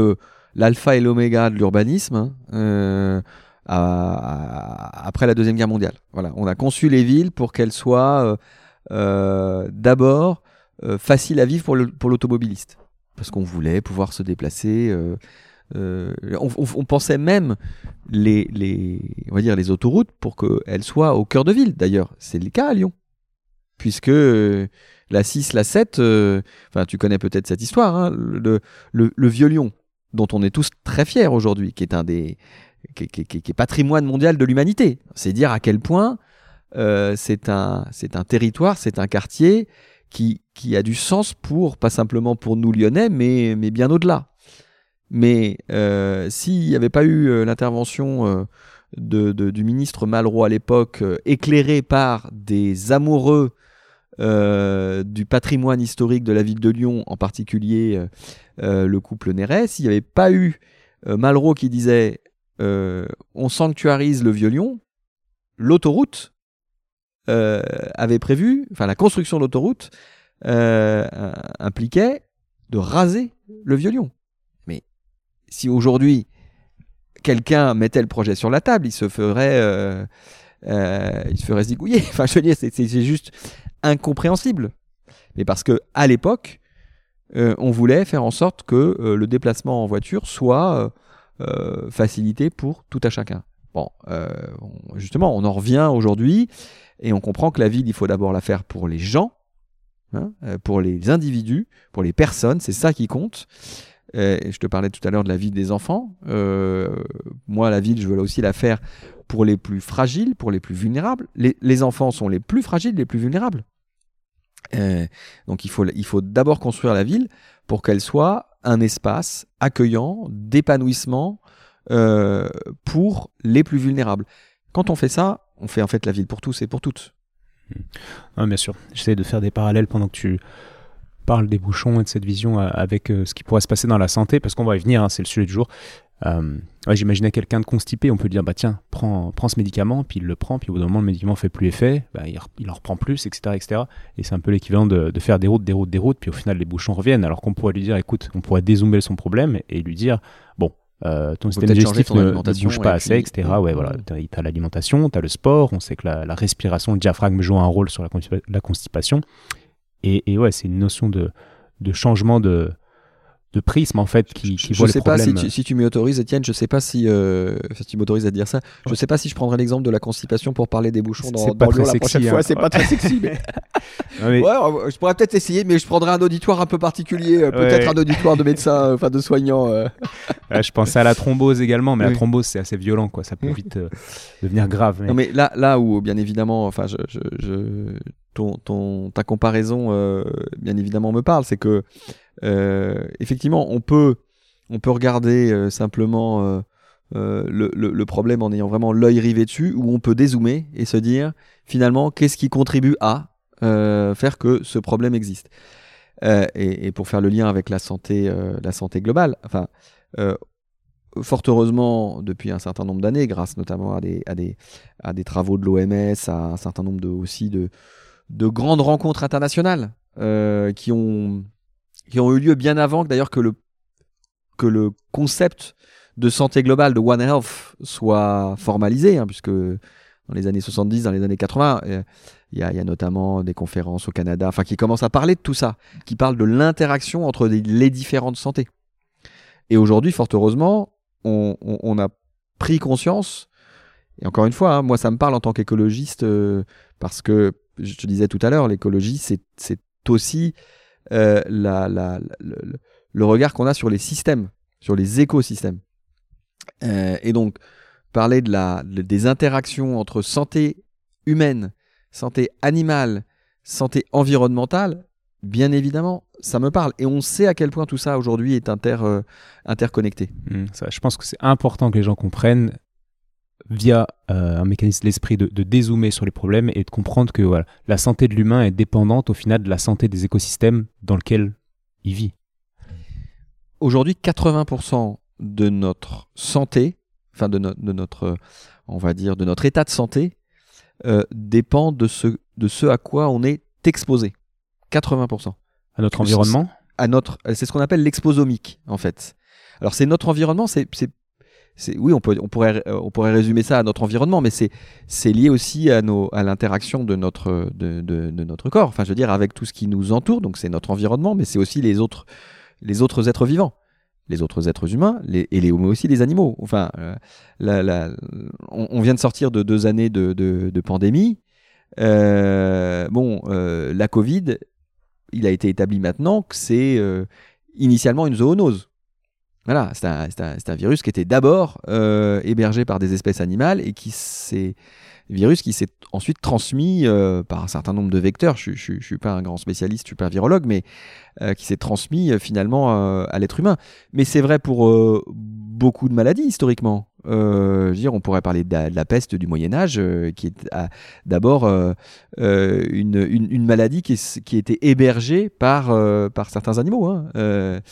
l'alpha et l'oméga de l'urbanisme hein, euh, après la deuxième guerre mondiale. Voilà, on a conçu les villes pour qu'elles soient euh, euh, d'abord faciles à vivre pour l'automobiliste, parce qu'on voulait pouvoir se déplacer euh, on, pensait même les, on va dire les autoroutes pour qu'elles soient au cœur de ville. D'ailleurs, c'est le cas à Lyon. Puisque euh, la 6, la 7, euh, enfin, tu connais peut-être cette histoire, hein, le, vieux Lyon, dont on est tous très fiers aujourd'hui, qui est un des. Qui, est patrimoine mondial de l'humanité. C'est dire à quel point c'est un, un territoire, c'est un quartier qui, qui a du sens pour, pas simplement pour nous lyonnais, mais, mais bien au-delà. Mais euh, s'il n'y avait pas eu euh, l'intervention euh, de, du ministre Malraux à l'époque, éclairé par des amoureux du patrimoine historique de la ville de Lyon, en particulier le couple Néret, s'il n'y avait pas eu Malraux qui disait on sanctuarise le vieux Lyon, l'autoroute avait prévu, enfin la construction de l'autoroute impliquait de raser le vieux Lyon si aujourd'hui quelqu'un mettait le projet sur la table, il se ferait, euh, euh, il se ferait zigouiller. Enfin, je veux dire, c'est juste incompréhensible. Mais parce que à l'époque, euh, on voulait faire en sorte que le déplacement en voiture soit facilité pour tout à chacun. Bon, justement, on en revient aujourd'hui et on comprend que la ville, il faut d'abord la faire pour les gens, hein, pour les individus, pour les personnes, c'est ça qui compte. Euh, je te parlais tout à l'heure de la vie des enfants. Euh, moi, la ville, je veux aussi la faire pour les plus fragiles, pour les plus vulnérables. Les, enfants sont les plus fragiles, les plus vulnérables. Euh, donc il faut, il faut d'abord construire la ville pour qu'elle soit un espace accueillant, d'épanouissement pour les plus vulnérables. Quand on fait ça, on fait en fait la ville pour tous et pour toutes. Ah, bien sûr, j'essaie de faire des parallèles pendant que tu, parle des bouchons et de cette vision euh, avec euh, ce qui pourrait se passer dans la santé, parce qu'on va y venir, hein, c'est le sujet du jour. Euh, J'imaginais quelqu'un de constipé, on peut dire, bah tiens, prends, prends ce médicament, puis il le prend, puis au bout d'un moment, le médicament fait plus effet, bah, il, il, en reprend plus, etc. etc. Et c'est un peu l'équivalent de, de, faire des routes, des routes, des routes, puis au final, les bouchons reviennent, alors qu'on pourrait lui dire, écoute, on pourrait dézoomer son problème et lui dire, bon, euh, ton système digestif ne, ne, bouge pas assez, etc. Ouais, voilà, tu as, l'alimentation, tu as le sport, on sait que la, la, respiration, le diaphragme joue un rôle sur la, la constipation. Et, ouais, c'est une notion de, de changement de, de prisme en fait qui, qui je, ne sais pas si tu, si tu m'autorises Étienne je sais pas si, euh, si tu m'autorises à dire ça je sais pas si je prendrais l'exemple de la constipation pour parler des bouchons dans, dans la prochaine fois c'est pas très sexy mais... ouais, je pourrais peut-être essayer mais je prendrais un auditoire un peu particulier euh, peut-être un auditoire de médecins euh, enfin de soignants je pensais à la thrombose également mais la thrombose c'est assez violent quoi. Ça peut vite devenir grave mais... non mais là là où bien évidemment enfin je, je, ton, ton, ta comparaison bien évidemment me parle c'est que euh, effectivement, on peut, on peut regarder euh, simplement euh, le, le, problème en ayant vraiment l'œil rivé dessus, ou on peut dézoomer et se dire finalement qu'est-ce qui contribue à faire que ce problème existe. Et, et, pour faire le lien avec la santé, la santé globale, enfin, fort heureusement, depuis un certain nombre d'années, grâce notamment à des, à des, à des travaux de l'OMS, à un certain nombre de, aussi de, de grandes rencontres internationales qui ont qui ont eu lieu bien avant d'ailleurs que le, que le concept de santé globale de One Health soit formalisé, hein, puisque dans les années 70, dans les années 80, euh, il y, a, y, a, notamment des conférences au Canada, enfin qui commencent à parler de tout ça, qui parlent de l'interaction entre les différentes santé. Et aujourd'hui, fort heureusement, on, on, a pris conscience. Et encore une fois, hein, moi, ça me parle en tant qu'écologiste euh, parce que je te disais tout à l'heure, l'écologie, c'est aussi euh, le, regard qu'on a sur les systèmes, sur les écosystèmes. et donc, parler de la, des interactions entre santé humaine, santé animale, santé environnementale, bien évidemment, ça me parle. Et on sait à quel point tout ça aujourd'hui est euh, interconnecté. Mmh, je pense que c'est important que les gens comprennent via euh, un mécanisme de l'esprit de, de, dézoomer sur les problèmes et de comprendre que voilà, la santé de l'humain est dépendante au final de la santé des écosystèmes dans lesquels il vit. Aujourd'hui, 80% de notre santé, enfin de, de, notre, on va dire, de notre état de santé, euh, dépend de ce, de ce à quoi on est exposé. 80%. À notre environnement? À notre, C'est ce qu'on appelle l'exposomique, en fait. Alors, c'est notre environnement, c'est. Oui, euh, on pourrait résumer ça à notre environnement, mais c'est lié aussi à, l'interaction de notre, de, corps. Enfin, je veux dire, avec tout ce qui nous entoure. Donc, c'est notre environnement, mais c'est aussi les autres, êtres vivants les autres êtres humains et les, aussi les animaux. Enfin, euh, on, vient de sortir de deux années de, pandémie. Euh, bon, la Covid, il a été établi maintenant que c'est initialement une zoonose. Voilà, c'est un, virus qui était d'abord euh, hébergé par des espèces animales et qui s'est virus qui s'est ensuite transmis euh, par un certain nombre de vecteurs. Je ne suis pas un grand spécialiste, je suis pas un virologue, mais euh, qui s'est transmis finalement à l'être humain. Mais c'est vrai pour beaucoup de maladies historiquement. je dire, on pourrait parler de la, peste du Moyen Âge, qui est d'abord une, maladie qui était hébergée par, par certains animaux. Hein.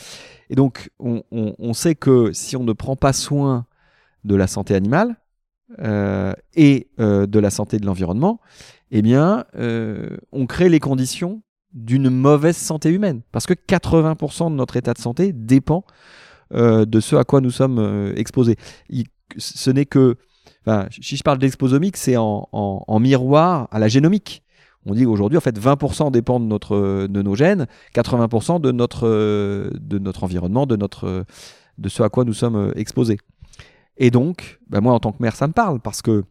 Et donc, on, sait que si on ne prend pas soin de la santé animale, euh, et euh, de la santé de l'environnement, eh bien, euh, on crée les conditions d'une mauvaise santé humaine. Parce que 80% de notre état de santé dépend de ce à quoi nous sommes exposés. Ce n'est que. Si je parle d'exposomique, c'est en, miroir à la génomique. On dit aujourd'hui, en fait, 20% dépend de, notre, de nos gènes, 80% de notre, environnement, de, ce à quoi nous sommes exposés. Et donc, bah moi, en tant que maire, ça me parle parce que euh,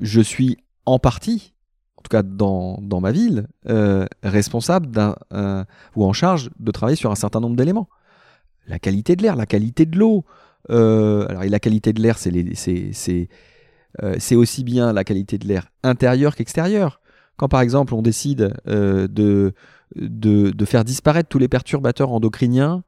je suis en partie, en tout cas dans, ma ville, euh, responsable d'un, euh, ou en charge de travailler sur un certain nombre d'éléments. La qualité de l'air, la qualité de l'eau. Euh, et la qualité de l'air, euh, c'est aussi bien la qualité de l'air intérieur qu'extérieur. Quand par exemple on décide de, de, de, faire disparaître tous les perturbateurs endocriniens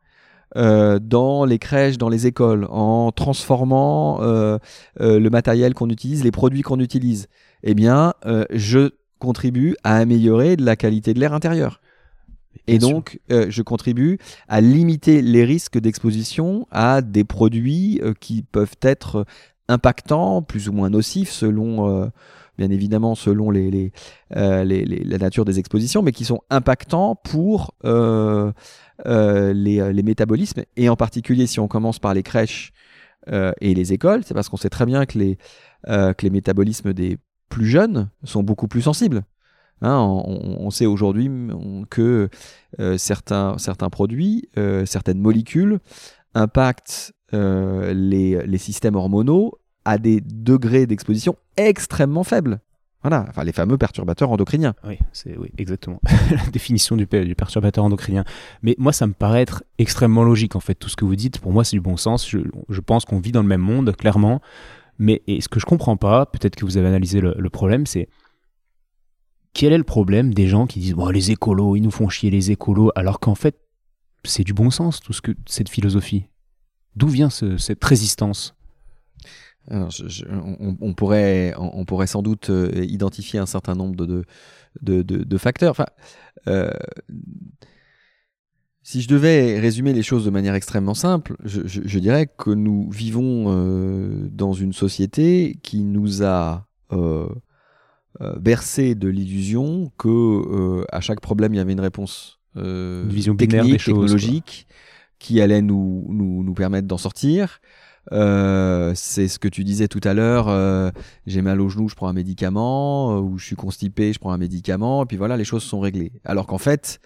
euh, dans les crèches, dans les écoles, en transformant euh, euh, le matériel qu'on utilise, les produits qu'on utilise, eh bien, euh, je contribue à améliorer la qualité de l'air intérieur. Et donc, euh, je contribue à limiter les risques d'exposition à des produits euh, qui peuvent être impactants, plus ou moins nocifs, selon bien évidemment selon les, euh, les, les, la nature des expositions, mais qui sont impactants pour euh, euh, les, les, métabolismes. Et en particulier, si on commence par les crèches euh, et les écoles, c'est parce qu'on sait très bien que les, euh, que les métabolismes des plus jeunes sont beaucoup plus sensibles. Hein, on, sait aujourd'hui que euh, certains, certains produits, certaines molécules impactent les, les systèmes hormonaux à des degrés d'exposition extrêmement faibles. Voilà, enfin les fameux perturbateurs endocriniens. Oui, c'est oui, exactement la définition du, du, perturbateur endocrinien. Mais moi, ça me paraît être extrêmement logique en fait. Tout ce que vous dites, pour moi, c'est du bon sens. Je, je pense qu'on vit dans le même monde, clairement. Mais ce que je comprends pas, peut-être que vous avez analysé le, problème, c'est quel est le problème des gens qui disent bon, les écolos, ils nous font chier les écolos, alors qu'en fait, c'est du bon sens tout ce que cette philosophie. D'où vient ce, cette résistance? Alors, je, je, on, on, pourrait, on, on, pourrait sans doute euh, identifier un certain nombre de, de, de, de facteurs. Enfin, euh, si je devais résumer les choses de manière extrêmement simple, je, je dirais que nous vivons euh, dans une société qui nous a euh, bercé de l'illusion que à chaque problème il y avait une réponse une vision technique, des choses, technologique, quoi. qui allait nous, nous, nous permettre d'en sortir. Euh, c'est ce que tu disais tout à l'heure. Euh, j'ai mal au genou, je prends un médicament, euh, ou je suis constipé, je prends un médicament, et puis voilà, les choses sont réglées. Alors qu'en fait,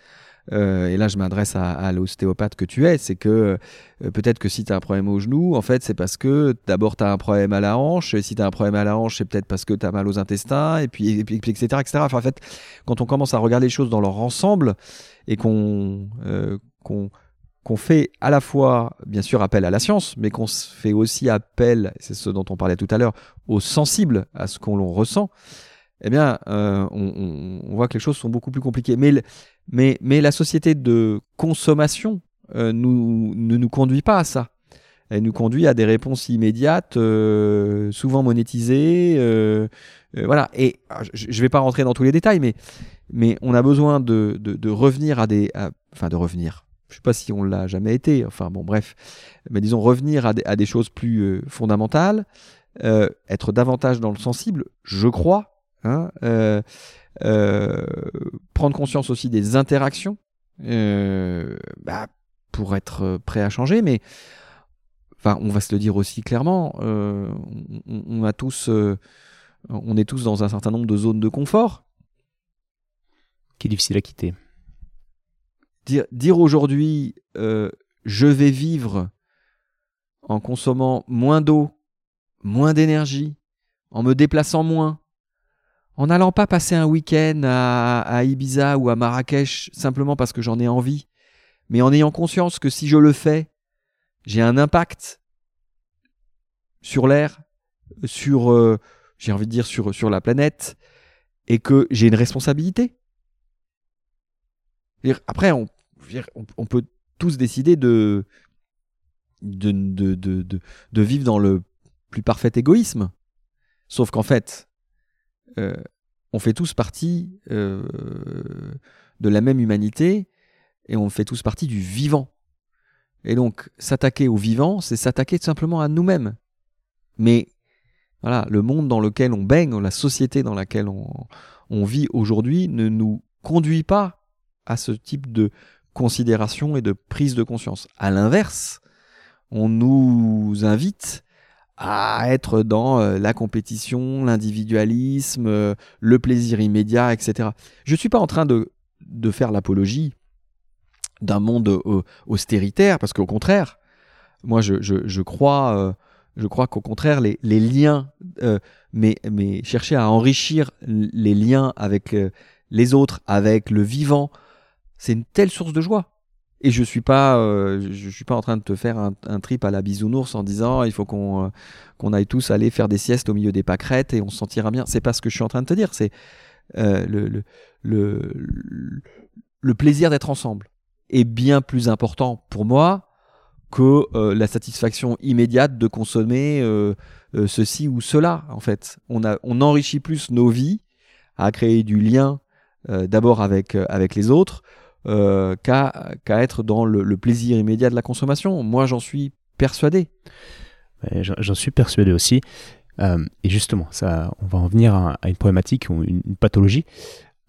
et là je m'adresse à, l'ostéopathe que tu es, c'est que peut-être que si tu as un problème au genou, en fait c'est parce que d'abord tu as un problème à la hanche, et si tu as un problème à la hanche, c'est peut-être parce que tu as mal aux intestins, et puis, et puis, etc., etc. Enfin, en fait, quand on commence à regarder les choses dans leur ensemble, et qu'on qu'on qu'on fait à la fois, bien sûr, appel à la science, mais qu'on fait aussi appel, c'est ce dont on parlait tout à l'heure, aux sensibles, à ce qu'on ressent, eh bien, euh, on, voit que les choses sont beaucoup plus compliquées. Mais, mais, mais la société de consommation euh, nous, ne nous conduit pas à ça. Elle nous conduit à des réponses immédiates, euh, souvent monétisées. voilà. Et ah, je ne vais pas rentrer dans tous les détails, mais, mais on a besoin de, de, revenir à des. enfin, de revenir. Je ne sais pas si on l'a jamais été. Enfin, bon, bref. Mais disons, revenir à des, choses plus fondamentales. être davantage dans le sensible, je crois, Hein, euh, euh, prendre conscience aussi des interactions euh, bah, pour être prêt à changer, mais enfin, on va se le dire aussi clairement, on, a tous, on est tous dans un certain nombre de zones de confort. Qui est difficile à quitter. Dire, aujourd'hui, je vais vivre en consommant moins d'eau, moins d'énergie, en me déplaçant moins, en n'allant pas passer un week-end à, Ibiza ou à Marrakech simplement parce que j'en ai envie, mais en ayant conscience que si je le fais, j'ai un impact sur l'air, sur, euh, j'ai envie de dire sur, sur la planète, et que j'ai une responsabilité. Après, on, on, peut tous décider de de, de, de, vivre dans le plus parfait égoïsme. Sauf qu'en fait, euh, on fait tous partie euh, de la même humanité et on fait tous partie du vivant. Et donc, s'attaquer au vivant, c'est s'attaquer simplement à nous-mêmes. Mais voilà, le monde dans lequel on baigne, la société dans laquelle on vit aujourd'hui ne nous conduit pas à ce type de considération et de prise de conscience. À l'inverse, on nous invite à être dans euh, la compétition, l'individualisme, euh, le plaisir immédiat, etc. Je ne suis pas en train de, de faire l'apologie d'un monde euh, austéritaire, parce qu'au contraire, moi je, je, crois, je crois qu'au contraire, les, les liens, mais, mais chercher à enrichir les liens avec les autres, avec le vivant, c'est une telle source de joie. Et je suis pas, euh, je suis pas en train de te faire un, trip à la bisounours en disant il faut qu'on euh, qu'on aille tous aller faire des siestes au milieu des pâquerettes et on se sentira bien. C'est pas ce que je suis en train de te dire. C'est euh, le, le, le, le, plaisir d'être ensemble est bien plus important pour moi que la satisfaction immédiate de consommer ceci ou cela. En fait, on a, on enrichit plus nos vies à créer du lien d'abord avec avec les autres euh, qu'à être dans le, plaisir immédiat de la consommation. Moi, j'en suis persuadé. J'en suis persuadé aussi. Euh, et justement, ça, on va en venir à, une problématique ou une, pathologie.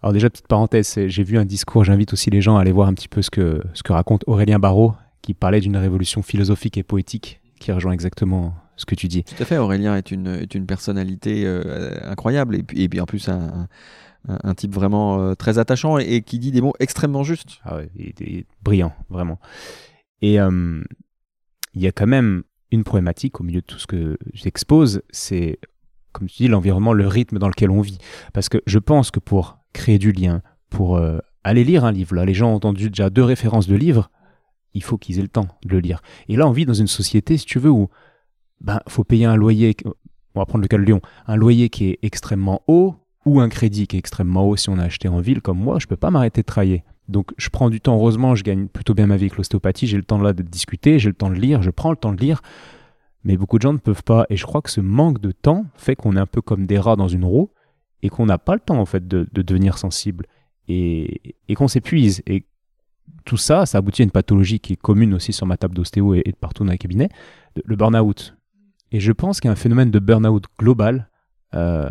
Alors déjà, petite parenthèse, j'ai vu un discours, j'invite aussi les gens à aller voir un petit peu ce que, ce que raconte Aurélien Barraud, qui parlait d'une révolution philosophique et poétique, qui rejoint exactement ce que tu dis. Tout à fait, Aurélien est une, est une personnalité euh, incroyable, et puis, et en plus un, un, type vraiment euh, très attachant et, qui dit des mots extrêmement justes. Ah ouais, il est, brillant, vraiment. Et euh, il y a quand même une problématique au milieu de tout ce que j'expose, c'est, comme tu dis, l'environnement, le rythme dans lequel on vit. Parce que je pense que pour créer du lien, pour euh, aller lire un livre, là, les gens ont entendu déjà deux références de livres, il faut qu'ils aient le temps de le lire. Et là, on vit dans une société, si tu veux, où ben faut payer un loyer, on va prendre le cas de Lyon, un loyer qui est extrêmement haut, ou un crédit qui est extrêmement haut si on a acheté en ville comme moi, je peux pas m'arrêter de travailler. Donc je prends du temps, heureusement, je gagne plutôt bien ma vie avec l'ostéopathie, j'ai le temps là de discuter, j'ai le temps de lire, je prends le temps de lire, mais beaucoup de gens ne peuvent pas. Et je crois que ce manque de temps fait qu'on est un peu comme des rats dans une roue et qu'on n'a pas le temps en fait de, devenir sensible et, qu'on s'épuise. Et tout ça, ça aboutit à une pathologie qui est commune aussi sur ma table d'ostéo et, partout dans les cabinets, le burn-out. Et je pense qu'il y a un phénomène de burn-out global euh,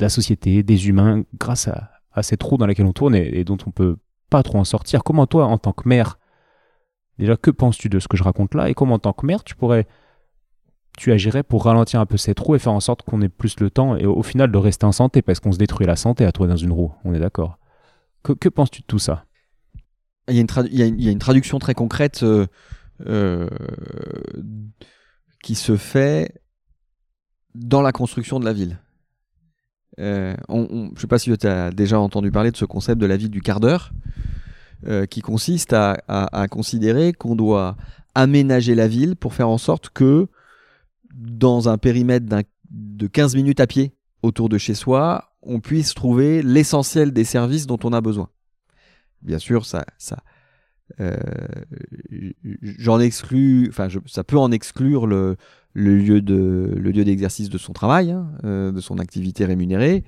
de la société, des humains, grâce à, à ces trous dans lesquels on tourne et, dont on peut pas trop en sortir. Comment toi, en tant que mère, déjà, que penses-tu de ce que je raconte là Et comment en tant que mère, tu pourrais, tu agirais pour ralentir un peu ces trous et faire en sorte qu'on ait plus le temps et au, final de rester en santé parce qu'on se détruit la santé à toi dans une roue. On est d'accord. Que, penses-tu de tout ça? Il y, a une traduction très concrète euh, euh, qui se fait dans la construction de la ville. Euh, je ne sais pas si tu as déjà entendu parler de ce concept de la ville du quart d'heure. euh, qui consiste à, considérer qu'on doit aménager la ville pour faire en sorte que dans un périmètre de 15 minutes à pied autour de chez soi, on puisse trouver l'essentiel des services dont on a besoin. Bien sûr, ça, ça, j'en exclus, enfin, ça peut en exclure le, le lieu de le lieu d'exercice de son travail, hein, euh, de son activité rémunérée,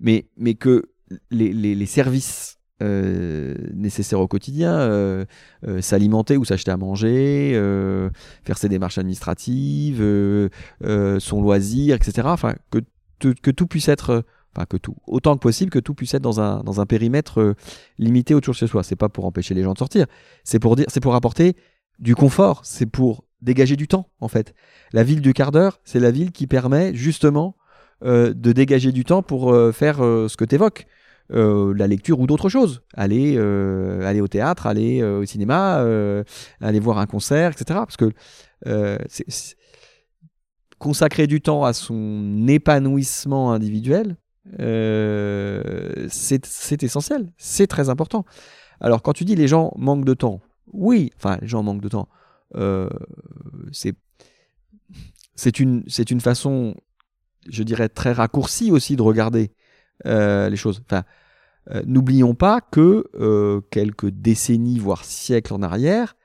mais mais que les, les, services euh, nécessaires au quotidien, euh, euh, s'alimenter ou s'acheter à manger, euh, faire ses démarches administratives, euh, euh, son loisir, etc. Enfin, que, que tout puisse être, euh, enfin que tout, autant que possible, que tout puisse être dans un, dans un périmètre euh, limité autour de chez soi. C'est pas pour empêcher les gens de sortir, c'est pour dire, c'est pour apporter du confort, c'est pour dégager du temps en fait. La ville du quart d'heure, c'est la ville qui permet justement euh, de dégager du temps pour euh, faire euh, ce que tu évoques. la lecture ou d'autres choses. Aller, euh, aller au théâtre, aller euh, au cinéma, euh, aller voir un concert, etc. Parce que euh, c'est- consacrer du temps à son épanouissement individuel, euh, c'est essentiel, c'est très important. Alors quand tu dis les gens manquent de temps, oui, enfin les gens manquent de temps, euh, c'est une, une façon, je dirais, très raccourcie aussi de regarder euh, les choses. Enfin, N'oublions pas que quelques décennies, voire siècles en arrière,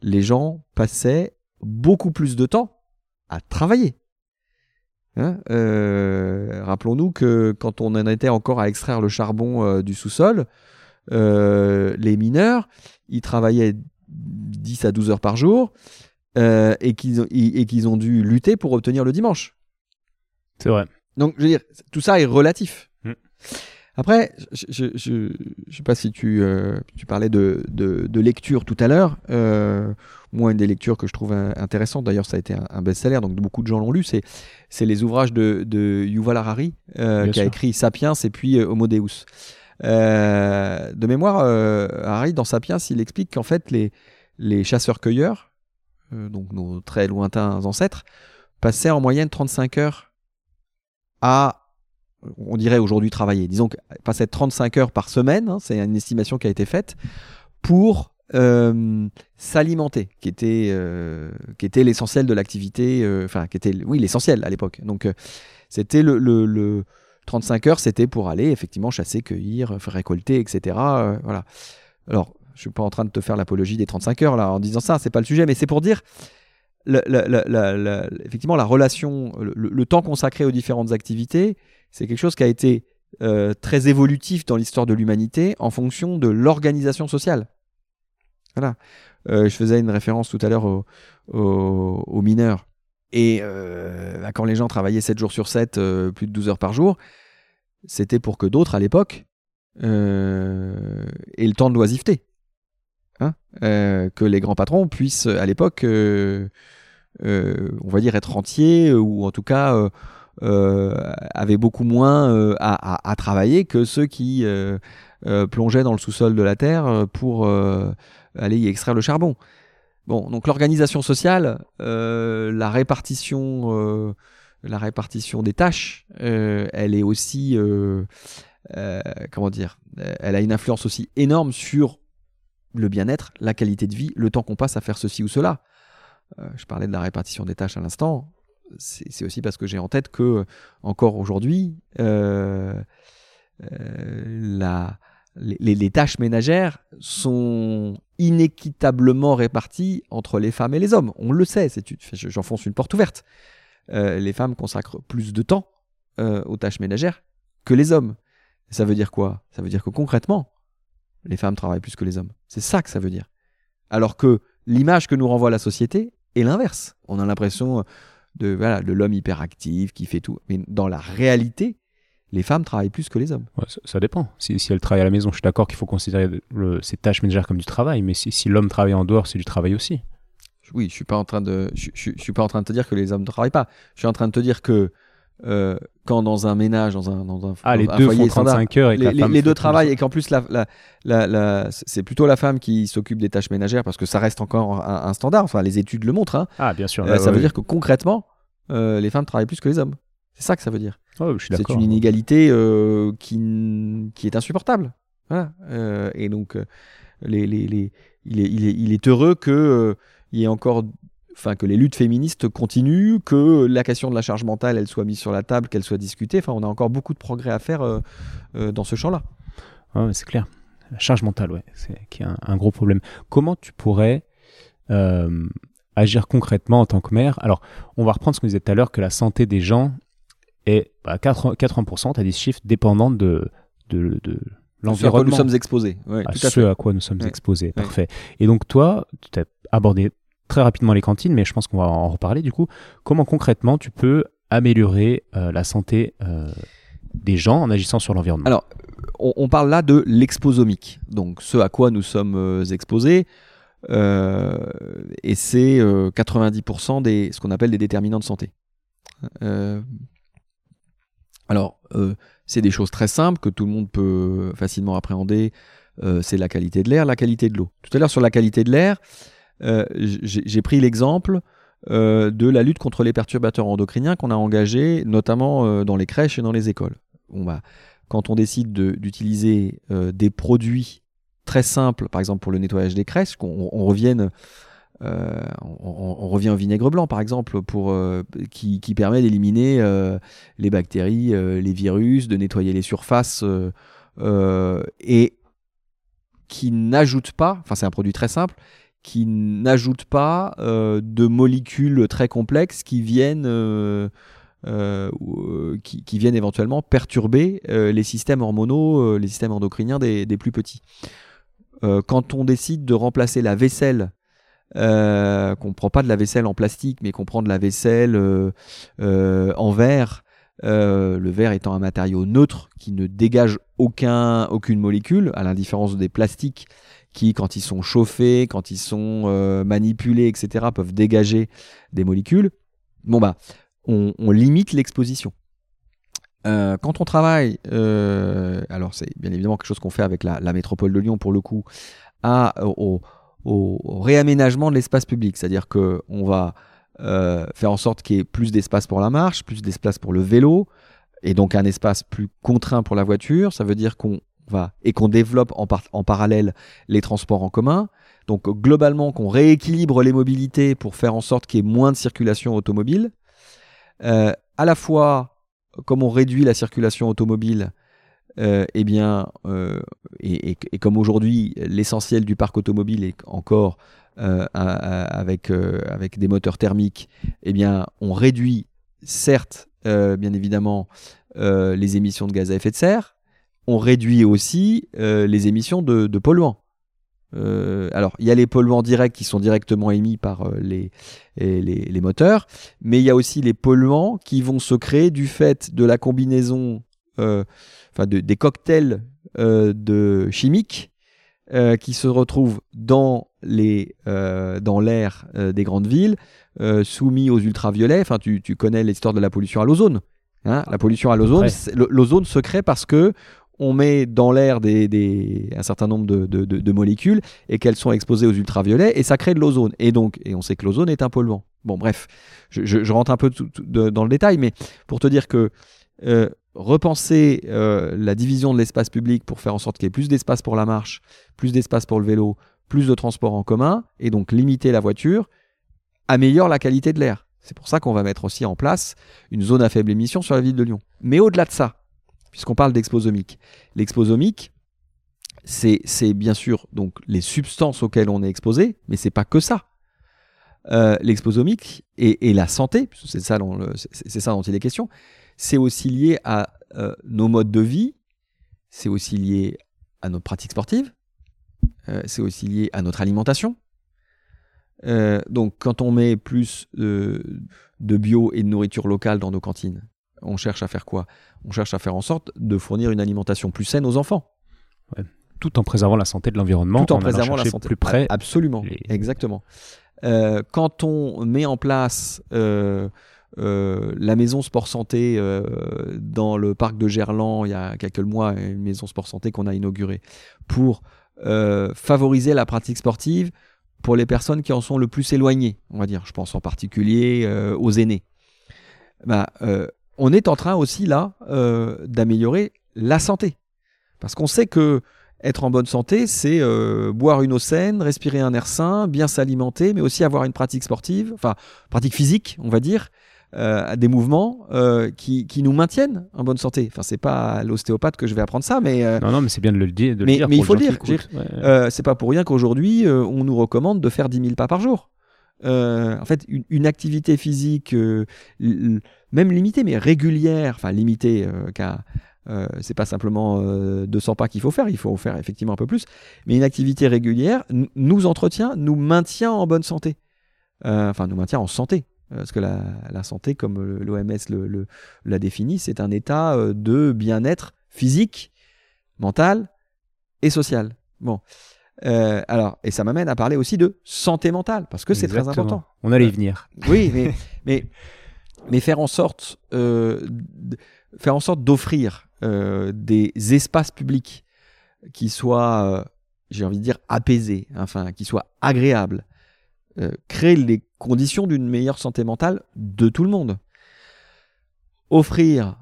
les gens passaient beaucoup plus de temps à travailler. Hein, euh, Rappelons-nous que quand on en était encore à extraire le charbon euh, du sous-sol, euh, les mineurs, ils travaillaient 10 à 12 heures par jour et qu'ils ont, et qu'ils ont dû lutter pour obtenir le dimanche. C'est vrai. Donc, je veux dire, tout ça est relatif. Mm. Après, je je, je, je sais pas si tu, tu parlais de, de, de lecture tout à l'heure. Moi, une des lectures que je trouve intéressante, d'ailleurs, ça a été un, un best-seller, donc beaucoup de gens l'ont lu, c'est, c'est les ouvrages de, de Yuval Harari, euh, qui a écrit Sapiens et puis euh, Homo Deus. Euh, de mémoire, Harari, dans Sapiens, il explique qu'en fait, les, les chasseurs-cueilleurs, donc nos très lointains ancêtres, passaient en moyenne 35 heures à on dirait aujourd'hui travailler. Disons que passer 35 heures par semaine, hein, c'est une estimation qui a été faite pour euh, s'alimenter, qui était, euh, qui était l'essentiel de l'activité, euh, enfin qui était, oui, l'essentiel à l'époque. Donc c'était le, le, le 35 heures, c'était pour aller effectivement chasser, cueillir, récolter, etc. voilà. Alors, je suis pas en train de te faire l'apologie des 35 heures là en disant ça, c'est pas le sujet, mais c'est pour dire effectivement la relation, le, temps consacré aux différentes activités, c'est quelque chose qui a été très évolutif dans l'histoire de l'humanité en fonction de l'organisation sociale. Voilà. Euh, je faisais une référence tout à l'heure aux, mineurs. Et euh, bah, quand les gens travaillaient 7 jours sur 7, euh, plus de 12 heures par jour, c'était pour que d'autres, à l'époque, aient le temps de l'oisiveté. Hein que les grands patrons puissent, à l'époque, on va dire, être entiers, ou en tout cas avaient beaucoup moins à, travailler que ceux qui plongeaient dans le sous-sol de la Terre pour aller y extraire le charbon. Bon, donc l'organisation sociale, euh, la répartition, euh, la répartition des tâches, euh, elle est aussi, comment dire, elle a une influence aussi énorme sur le bien-être, la qualité de vie, le temps qu'on passe à faire ceci ou cela. Je parlais de la répartition des tâches à l'instant. C'est aussi parce que j'ai en tête que encore aujourd'hui, la- les, tâches ménagères sont inéquitablement réparties entre les femmes et les hommes. On le sait, j'enfonce une porte ouverte. Euh, les femmes consacrent plus de temps euh, aux tâches ménagères que les hommes. Ça veut dire quoi? Ça veut dire que concrètement, les femmes travaillent plus que les hommes. C'est ça que ça veut dire. Alors que l'image que nous renvoie la société est l'inverse. On a l'impression de l'homme hyperactif qui fait tout. Mais dans la réalité, les femmes travaillent plus que les hommes. Ouais, ça, ça dépend. Si, si elle travaille à la maison, je suis d'accord qu'il faut considérer le- ses tâches ménagères comme du travail, mais si, si l'homme travaille en dehors, c'est du travail aussi. Oui, je suis pas en train de, je, je- je suis pas en train de te dire que les hommes ne travaillent pas. Je suis en train de te dire que euh, quand dans un ménage, dans un, dans un, Ah, les un deux foyer font standard, 35 heures et que les, la les- femme les fait deux travaillent et qu'en plus la, la, la, la- c'est plutôt la femme qui s'occupe des tâches ménagères parce que ça reste encore un, un standard. Enfin, les études le montrent. hein. Ah, bien sûr. Euh, ça ouais, veut dire que concrètement, euh, les femmes travaillent plus que les hommes. C'est ça que ça veut dire. Suis C'est une inégalité euh, qui, qui est insupportable. Voilà. Euh, et donc, euh, les, les, les- il, est, il, est, il est heureux que euh, il y ait encore, enfin que les luttes féministes continuent, que la question de la charge mentale elle soit mise sur la table, qu'elle soit discutée. Enfin, on a encore beaucoup de progrès à faire dans ce champ-là. Ouais, ouais, c'est clair. La charge mentale, ouais, c'est qui est un, un gros problème. Comment tu pourrais agir concrètement en tant que maire? Alors, on va reprendre ce qu'on disait tout à l'heure, que la santé des gens est à 80%, 80% tu as des chiffres dépendants de, de, de Ce à quoi nous l'environnement. sommes exposés. Ouais, à tout à ce fait. à quoi nous sommes Ouais. exposés. Parfait. Et donc, toi, tu as abordé très rapidement les cantines, mais je pense qu'on va en reparler du coup. Comment concrètement tu peux améliorer euh, la santé euh, des gens en agissant sur l'environnement? Alors, on, on parle là de l'exposomique, donc ce à quoi nous sommes euh, exposés, euh, et c'est euh, 90% des ce qu'on appelle des déterminants de santé. Alors, euh, c'est des choses très simples que tout le monde peut facilement appréhender. Euh, c'est la qualité de l'air, la qualité de l'eau. Tout à l'heure sur la qualité de l'air, euh, j'ai pris l'exemple de la lutte contre les perturbateurs endocriniens qu'on a engagé notamment dans les crèches et dans les écoles. Quand on décide de- d'utiliser des produits très simples, par exemple pour le nettoyage des crèches, qu'on on revienne, euh, on, revient au vinaigre blanc par exemple, pour, euh, qui, permet d'éliminer euh, les bactéries, les virus, de nettoyer les surfaces et qui n'ajoute pas, enfin c'est un produit très simple, qui n'ajoute pas de molécules très complexes qui viennent, qui, viennent éventuellement perturber les systèmes hormonaux, les systèmes endocriniens des, plus petits. Quand on décide de remplacer la vaisselle, euh, qu'on ne prend pas de la vaisselle en plastique, mais qu'on prend de la vaisselle euh, euh, en verre, euh, le verre étant un matériau neutre qui ne dégage aucun, aucune molécule, à l'indifférence des plastiques qui, quand ils sont chauffés, quand ils sont manipulés, etc., peuvent dégager des molécules. Bon bah, on, limite l'exposition. Quand on travaille, alors c'est bien évidemment quelque chose qu'on fait avec la, la métropole de Lyon pour le coup, à, au, au- réaménagement de l'espace public, c'est-à-dire que on va euh, faire en sorte qu'il y ait plus d'espace pour la marche, plus d'espace pour le vélo, et donc un espace plus contraint pour la voiture. Ça veut dire qu'on va et qu'on développe en parallèle les transports en commun. Donc globalement, qu'on rééquilibre les mobilités pour faire en sorte qu'il y ait moins de circulation automobile. Euh, à la fois, comme on réduit la circulation automobile, euh, eh bien, euh, et, comme aujourd'hui l'essentiel du parc automobile est encore euh, avec, des moteurs thermiques, eh bien, on réduit certes, bien évidemment, les émissions de gaz à effet de serre, on réduit aussi les émissions de, polluants. Alors, il y a les polluants directs qui sont directement émis par les, moteurs, mais il y a aussi les polluants qui vont se créer du fait de la combinaison, enfin de- des cocktails euh, de chimiques euh, qui se retrouvent dans les euh, dans l'air des grandes villes, soumis aux ultraviolets. Enfin, tu, tu connais l'histoire de la pollution à l'ozone. hein. la pollution à l'ozone, Ouais. l'ozone se crée parce que on met dans l'air des, des- un certain nombre de, de- de- de molécules et qu'elles sont exposées aux ultraviolets et ça crée de l'ozone. Et donc, et on sait que l'ozone est un polluant. Bon, bref, je, je- je rentre un peu tout- tout de- dans le détail, mais pour te dire que euh, repenser euh, la division de l'espace public pour faire en sorte qu'il y ait plus d'espace pour la marche, plus d'espace pour le vélo, plus de transport en commun, et donc limiter la voiture, améliore la qualité de l'air. C'est pour ça qu'on va mettre aussi en place une zone à faible émission sur la ville de Lyon. Mais au-delà de ça, puisqu'on parle d'exposomique, l'exposomique, c'est bien sûr donc les substances auxquelles on est exposé, mais c'est pas que ça. Euh, l'exposomique et, la santé, c'est ça dont il est question, c'est aussi lié à euh, nos modes de vie, c'est aussi lié à notre pratique sportive, euh, c'est aussi lié à notre alimentation. Euh, donc quand on met plus de bio et de nourriture locale dans nos cantines, on cherche à faire quoi? On cherche à faire en sorte de fournir une alimentation plus saine aux enfants, Tout en préservant la santé de l'environnement, tout en préservant la santé. plus près. Absolument, les- exactement. Euh, quand on met en place euh, euh, la maison sport santé euh, dans le parc de Gerland il y a quelques mois, une maison sport santé qu'on a inaugurée pour euh, favoriser la pratique sportive pour les personnes qui en sont le plus éloignées, on va dire. Je pense en particulier aux aînés. Bah, on est en train aussi là d'améliorer la santé. Parce qu'on sait que être en bonne santé, c'est boire une eau saine, respirer un air sain, bien s'alimenter, mais aussi avoir une pratique sportive, enfin pratique physique, on va dire, euh, des mouvements euh, qui, qui, nous maintiennent en bonne santé. Enfin, c'est pas à l'ostéopathe que je vais apprendre ça, mais non, non, mais c'est bien de le dire. De mais, le dire mais il faut le dire. qui c'est pas pour rien qu'aujourd'hui, on nous recommande de faire 10 000 pas par jour. en fait, une, une activité physique, même limitée, mais régulière, enfin limitée, euh, c'est pas simplement 200 euh, pas qu'il faut faire, il faut en faire effectivement un peu plus. Mais une activité régulière nous entretient, nous maintient en bonne santé. Euh, enfin, nous maintient en santé. Parce que la, santé, comme l'OMS le, l'a défini, c'est un état de bien-être physique, mental et social. Bon. alors, et ça m'amène à parler aussi de santé mentale, parce que c'est très important. On allait y venir. Oui, mais, mais, mais faire en sorte, faire en sorte d'offrir euh, des espaces publics qui soient, euh, j'ai envie de dire, apaisés, enfin, qui soient agréables, euh, créer les conditions d'une meilleure santé mentale de tout le monde. Offrir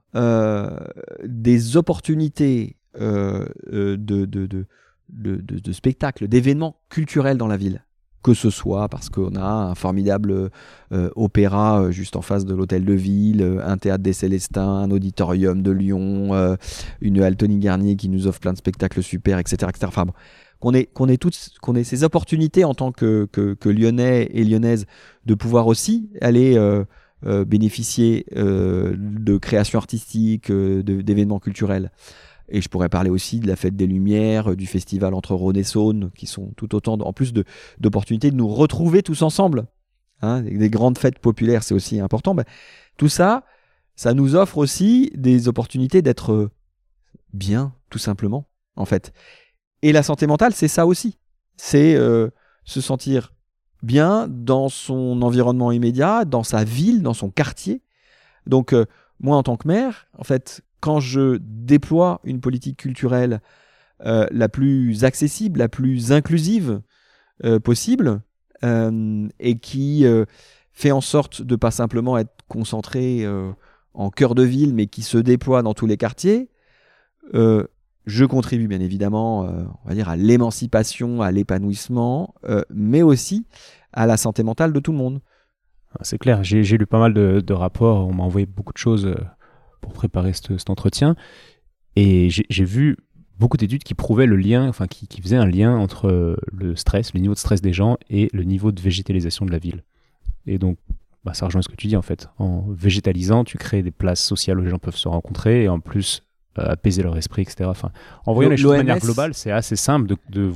des opportunités de, de, de, de spectacles, d'événements culturels dans la ville que ce soit parce qu'on a un formidable euh, opéra euh, juste en face de l'hôtel de ville, euh, un théâtre des Célestins, un auditorium de Lyon, une Altony Garnier qui nous offre plein de spectacles super, etc. etc. Enfin, qu'on ait, toutes, qu'on ait ces opportunités en tant que, Lyonnais et Lyonnaises de pouvoir aussi aller bénéficier de créations artistiques, d'événements culturels. Et je pourrais parler aussi de la fête des Lumières, du festival entre Rhône et Saône, qui sont tout autant, en plus d'opportunités de, nous retrouver tous ensemble. Hein, des grandes fêtes populaires, c'est aussi important. Ben, tout ça, ça nous offre aussi des opportunités d'être bien, tout simplement, en fait. Et la santé mentale, c'est ça aussi. C'est euh, se sentir bien dans son environnement immédiat, dans sa ville, dans son quartier. Donc, euh, moi, en tant que maire, en fait, quand je déploie une politique culturelle euh, la plus accessible, la plus inclusive possible, et qui fait en sorte de pas simplement être concentré en cœur de ville, mais qui se déploie dans tous les quartiers, je contribue bien évidemment, on va dire, à l'émancipation, à l'épanouissement, mais aussi à la santé mentale de tout le monde. C'est clair, j'ai lu pas mal de, rapports, on m'a envoyé beaucoup de choses pour préparer cet, entretien. Et j'ai vu beaucoup d'études qui prouvaient le lien, enfin qui, faisaient un lien entre le stress, le niveau de stress des gens et le niveau de végétalisation de la ville. Et donc, bah, ça rejoint ce que tu dis en fait. En végétalisant, tu crées des places sociales où les gens peuvent se rencontrer et en plus euh, apaiser leur esprit, etc. Enfin, en voyant les choses de manière globale, c'est assez simple de,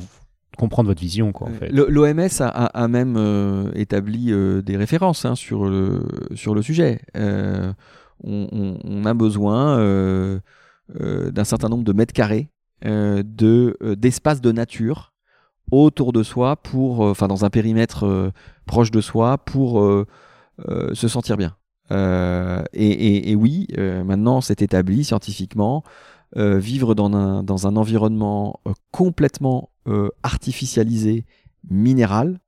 comprendre votre vision. Quoi, en fait. L'OMS a, même euh, établi euh, des références hein, sur, le, sur le sujet on, a besoin euh, euh, d'un certain nombre de mètres carrés euh, de d'espace de nature autour de soi pour, enfin dans un périmètre proche de soi pour se sentir bien. Et, oui, maintenant c'est établi scientifiquement, vivre dans un, dans un environnement complètement artificialisé, minéral,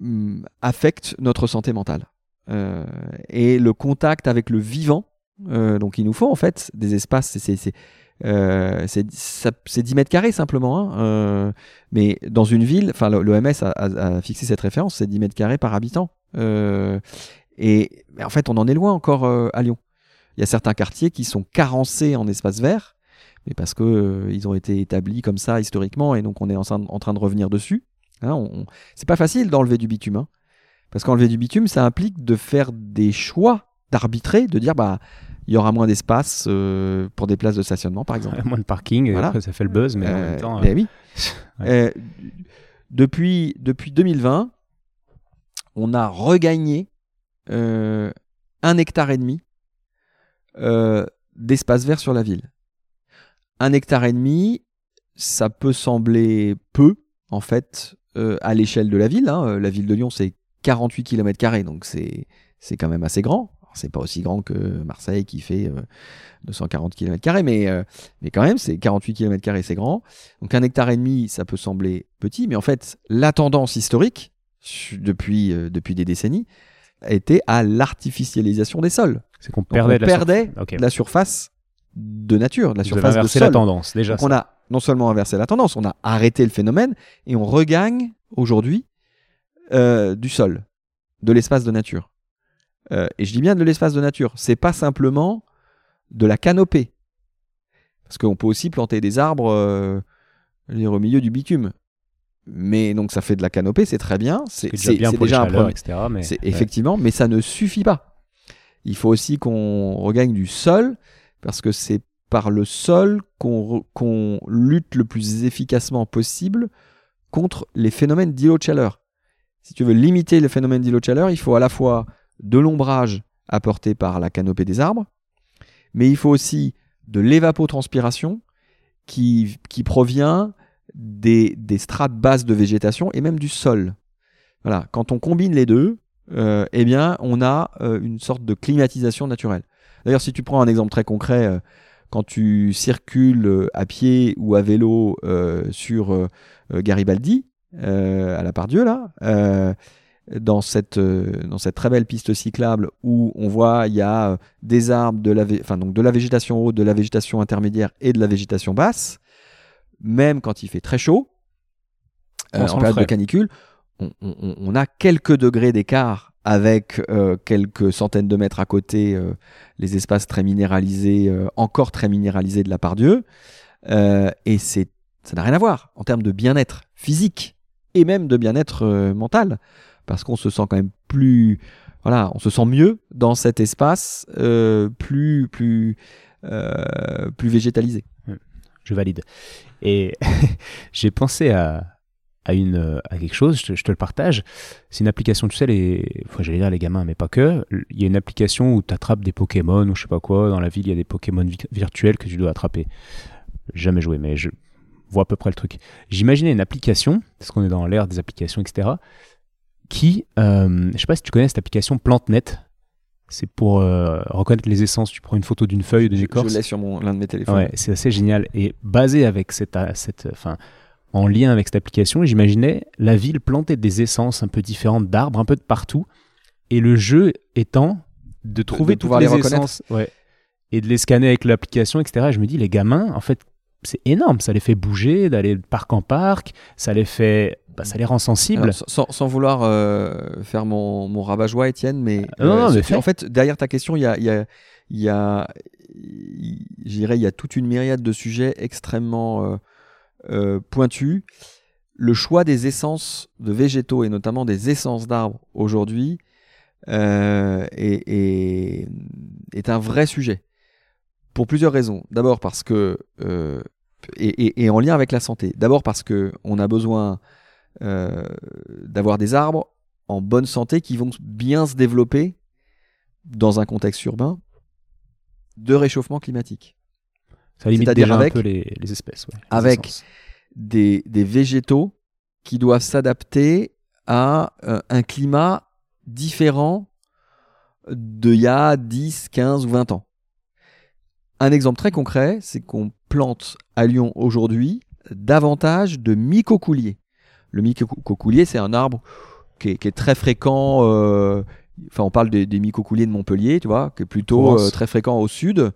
mm, affecte notre santé mentale. Euh, et le contact avec le vivant. Euh, donc il nous faut en fait des espaces, c'est euh, 10 mètres carrés simplement, hein, mais dans une ville, l'OMS a, a, fixé cette référence, c'est 10 mètres carrés par habitant. Et en fait, on en est loin encore à Lyon. Il y a certains quartiers qui sont carencés en espaces verts, mais parce que ils ont été établis comme ça historiquement, et donc on est en, en train de revenir dessus. Hein, c'est pas facile d'enlever du bitume. Hein. Parce qu'enlever du bitume, ça implique de faire des choix, d'arbitrer, de dire bah il y aura moins d'espace euh, pour des places de stationnement, par exemple. moins de parking, après, ça fait le buzz, mais en même euh, temps. Oui. Euh, depuis, depuis 2020, on a regagné un hectare et demi d'espace vert sur la ville. Un hectare et demi, ça peut sembler peu, en fait, à l'échelle de la ville. Hein. La ville de Lyon, c'est 48 km, donc c'est quand même assez grand. C'est pas aussi grand que Marseille qui fait 240 km, mais, euh, mais quand même, c'est 48 km, c'est grand. Donc un hectare et demi, ça peut sembler petit, mais en fait, la tendance historique, depuis, euh, depuis des décennies, était à l'artificialisation des sols. C'est qu'on perdait, la, surface de nature, de la Vous surface de inversé sol. la tendance, déjà. Donc on a non seulement inversé la tendance, on a arrêté le phénomène et on regagne aujourd'hui euh, du sol, de l'espace de nature. Euh, et je dis bien de l'espace de nature. C'est pas simplement de la canopée, parce qu'on peut aussi planter des arbres euh, dire, au milieu du bitume. Mais donc ça fait de la canopée, c'est très bien. C'est déjà un etc. Mais, ouais. effectivement, mais ça ne suffit pas. Il faut aussi qu'on regagne du sol, parce que c'est par le sol qu'on lutte le plus efficacement possible contre les phénomènes d'îlots de chaleur. Si tu veux limiter le phénomène d'îlots de chaleur, il faut à la fois de l'ombrage apporté par la canopée des arbres, mais il faut aussi de l'évapotranspiration qui, qui provient des, strates basses de végétation et même du sol. Voilà, quand on combine les deux, euh, eh bien, on a euh, une sorte de climatisation naturelle. D'ailleurs, si tu prends un exemple très concret, euh, quand tu circules à pied ou à vélo sur Garibaldi, à la Pardieu, là, euh, dans, cette, dans cette très belle piste cyclable où on voit il y a des arbres, de la, de la végétation haute, de la végétation intermédiaire et de la végétation basse, même quand il fait très chaud, euh, en période de canicule, on, on- on a quelques degrés d'écart avec euh, quelques centaines de mètres à côté euh, les espaces très minéralisés, encore très minéralisés de la Pardieu. Euh, et c'est, ça n'a rien à voir en termes de bien-être physique et même de bien-être mental, parce qu'on se sent quand même plus, voilà, on se sent mieux dans cet espace plus, plus, plus végétalisé. Je valide. Et j'ai pensé à, à, une, à quelque chose, je te, le partage. C'est une application, tu sais, les, enfin, j'allais dire les gamins, mais pas que. Il y a une application où tu attrapes des Pokémon ou je sais pas quoi. Dans la ville, il y a des Pokémon vi- virtuels que tu dois attraper. Jamais joué, mais je vois à peu près le truc. J'imaginais une application, parce qu'on est dans l'ère des applications, etc., qui, euh, je sais pas si tu connais cette application PlanteNet. C'est pour euh, reconnaître les essences. Tu prends une photo d'une feuille, d'une Je, écorce. je l'ai sur l'un de mes téléphones. Ouais, c'est assez génial. Et basé avec cette, cette, enfin, en lien avec cette application, j'imaginais la ville planter des essences un peu différentes d'arbres, un peu de partout. Et le jeu étant de trouver toutes les, les essences ouais, et de les scanner avec l'application, etc. Je me dis, les gamins, en fait, c'est énorme. Ça les fait bouger, d'aller de parc en parc. Ça les fait, bah, ça les rend sensibles. Alors, sans, sans vouloir euh, faire mon, mon rabat-joie, Étienne, mais, Ah, non, non, mais c'est- fais. en fait, derrière ta question, il y a, y a, il y a, il- y toute une myriade de sujets extrêmement euh, euh, pointus. Le choix des essences de végétaux et notamment des essences d'arbres aujourd'hui euh, est, est- est un vrai sujet pour plusieurs raisons. D'abord parce que euh, et, et- et en lien avec la santé. D'abord parce que on a besoin euh, d'avoir des arbres en bonne santé qui vont bien se développer dans un contexte urbain de réchauffement climatique. ça limite c'est-à-dire déjà avec- un peu les, les espèces. ouais, avec-. Des, des végétaux qui doivent s'adapter à euh, un climat différent d'il y a 10, 15 ou 20 ans. Un exemple très concret, c'est qu'on plante à Lyon aujourd'hui davantage de mycocouliers. Le mycocoulier, c'est un arbre qui est, qui est très fréquent. euh, Enfin, on parle des, des mycocouliers de Montpellier, tu vois, qui est plutôt euh, très fréquent au sud,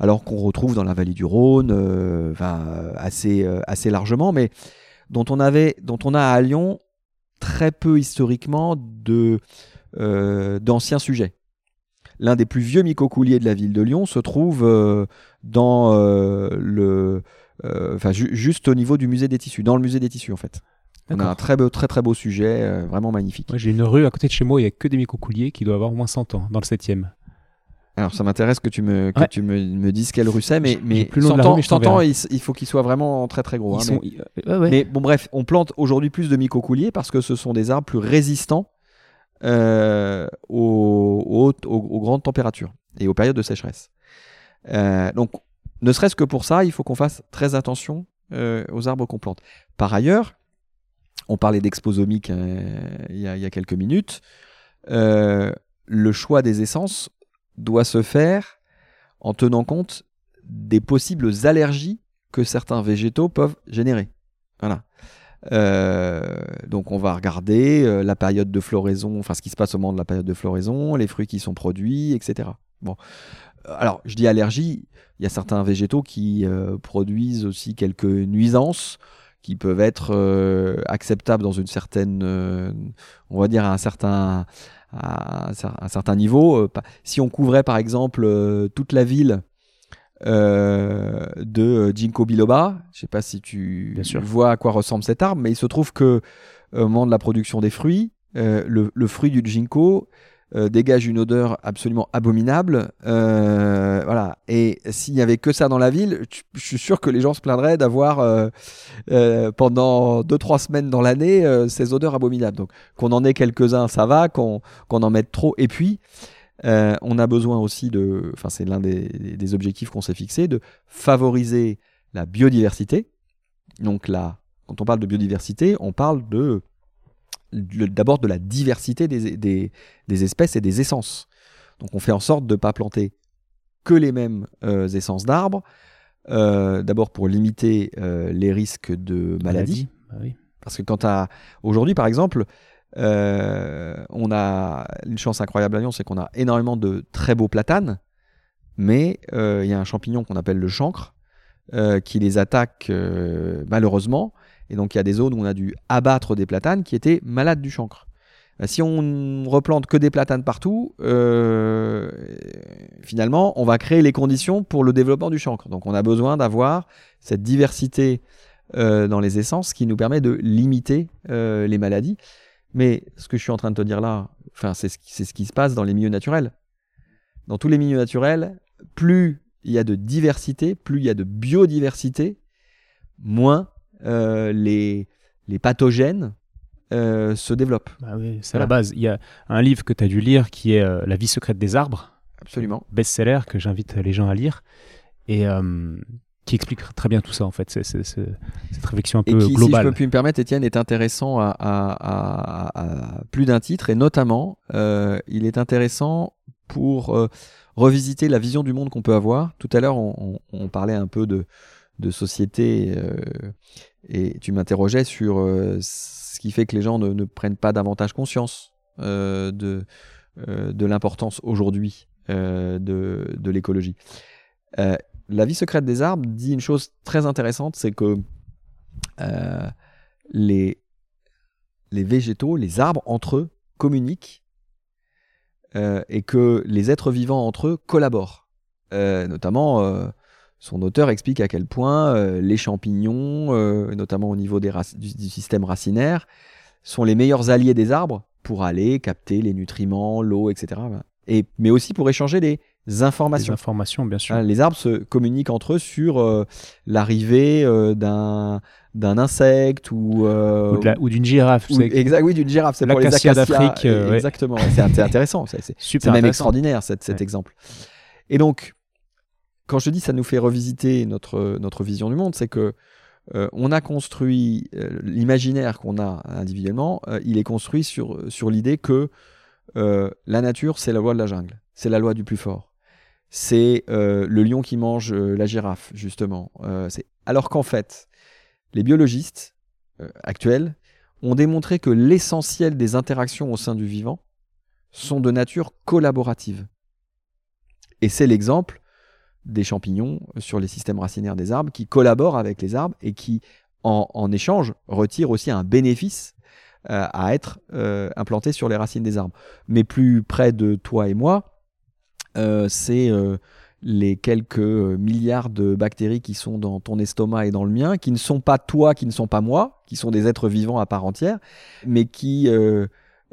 alors qu'on retrouve dans la vallée du Rhône, euh, enfin, assez, assez largement, mais dont on avait, dont on a à Lyon très peu historiquement de d'anciens sujets. L'un des plus vieux mycocouliers de la ville de Lyon se trouve dans le, enfin ju- juste au niveau du musée des tissus, dans le musée des tissus en fait. On a un très beau, très très beau sujet, euh, vraiment magnifique. Moi, j'ai une rue à côté de chez moi, il n'y a que des mycocouliers qui doivent avoir au moins 100 ans, dans le 7e. Alors ça m'intéresse que tu me que Ouais. tu me, me dises quelle rue c'est, mais mais plus le nom de 100 la rue, ans, mais je 100 ans, il, faut qu'il soit vraiment très très gros. Ils hein, sont... mais- ouais, ouais. Mais bon, bref, on plante aujourd'hui plus de mycocouliers parce que ce sont des arbres plus résistants euh, aux, aux aux- aux grandes températures et aux périodes de sécheresse. Euh, donc, ne serait-ce que pour ça, il faut qu'on fasse très attention euh, aux arbres qu'on plante. Par ailleurs, on parlait d'exposomique euh, il, y a, quelques minutes. euh, le choix des essences doit se faire en tenant compte des possibles allergies que certains végétaux peuvent générer. Voilà. Euh, donc on va regarder la période de floraison, enfin ce qui se passe au moment de la période de floraison, les fruits qui sont produits, etc. Bon, alors, je dis allergie, il y a certains végétaux qui produisent aussi quelques nuisances qui peuvent être euh, acceptables dans une certaine, euh, on va dire à un certain, à un certain niveau. Si on couvrait par exemple toute la ville de ginkgo biloba, je ne sais pas si tu vois à quoi ressemble cet arbre, mais il se trouve que au moment de la production des fruits, le, le, fruit du ginkgo euh, dégage une odeur absolument abominable. Euh, voilà. Et s'il n'y avait que ça dans la ville, je suis sûr que les gens se plaindraient d'avoir euh, pendant 2-3 semaines dans l'année ces odeurs abominables. Donc qu'on en ait quelques-uns, ça va. Qu'on en mette trop. Et puis, on a besoin aussi de, enfin c'est l'un des, des, objectifs qu'on s'est fixé, de favoriser la biodiversité. Donc là, quand on parle de biodiversité, on parle de d'abord de la diversité des, espèces et des essences. Donc on fait en sorte de ne pas planter que les mêmes euh, essences d'arbres, euh, d'abord pour limiter euh, les risques de maladies. Bah Parce que quand à aujourd'hui par exemple, on a une chance incroyable à Lyon, c'est qu'on a énormément de très beaux platanes, mais il y a un champignon qu'on appelle le chancre qui les attaque malheureusement et donc il y a des zones où on a dû abattre des platanes qui étaient malades du chancre. Euh, si on replante que des platanes partout, euh, finalement, on va créer les conditions pour le développement du chancre. Donc on a besoin d'avoir cette diversité euh, dans les essences qui nous permet de limiter les maladies. Mais ce que je suis en train de te dire là, c'est ce, qui se passe dans les milieux naturels. Dans tous les milieux naturels, plus il y a de diversité, plus il y a de biodiversité, moins les, les pathogènes euh, se développent. Bah oui, c'est la base. Il y a un livre que tu as dû lire qui est euh, La vie secrète des arbres. Absolument. Best-seller que j'invite les gens à lire. Et qui explique très bien tout ça en fait, c'est, cette réflexion un peu et qui, globale. Si je peux plus me permettre, Étienne est intéressant à, à, plus d'un titre et notamment il est intéressant pour revisiter la vision du monde qu'on peut avoir. Tout à l'heure, on, on parlait un peu de, de société. Euh, et tu m'interrogeais sur euh, ce qui fait que les gens ne, prennent pas davantage conscience euh, de, de l'importance aujourd'hui de, l'écologie. la vie secrète des arbres dit une chose très intéressante, c'est que les végétaux, les arbres entre eux communiquent et que les êtres vivants entre eux collaborent. notamment, son auteur explique à quel point euh, les champignons, euh, notamment au niveau des du, système racinaire, sont les meilleurs alliés des arbres pour aller capter les nutriments, l'eau, etc. Et, mais aussi pour échanger les informations. Les informations, bien sûr. les arbres se communiquent entre eux sur euh, l'arrivée d'un d'un insecte ou ou d'une girafe. exact, oui, d'une girafe. C'est pour les d'Afrique. Exactement. C'est intéressant. C'est même extraordinaire cet, exemple. Et donc, quand je dis ça nous fait revisiter notre, notre vision du monde, c'est que euh, on a construit euh, l'imaginaire qu'on a individuellement, euh, il est construit sur, sur l'idée que la nature, c'est la loi de la jungle, c'est la loi du plus fort. C'est le lion qui mange la girafe, justement. Alors qu'en fait, les biologistes actuels ont démontré que l'essentiel des interactions au sein du vivant sont de nature collaborative. Et c'est l'exemple des champignons sur les systèmes racinaires des arbres qui collaborent avec les arbres et qui, en, échange, retirent aussi un bénéfice euh, à être euh, implanté sur les racines des arbres. Mais plus près de toi et moi, euh, c'est les quelques milliards de bactéries qui sont dans ton estomac et dans le mien, qui ne sont pas toi, qui ne sont pas moi, qui sont des êtres vivants à part entière, mais qui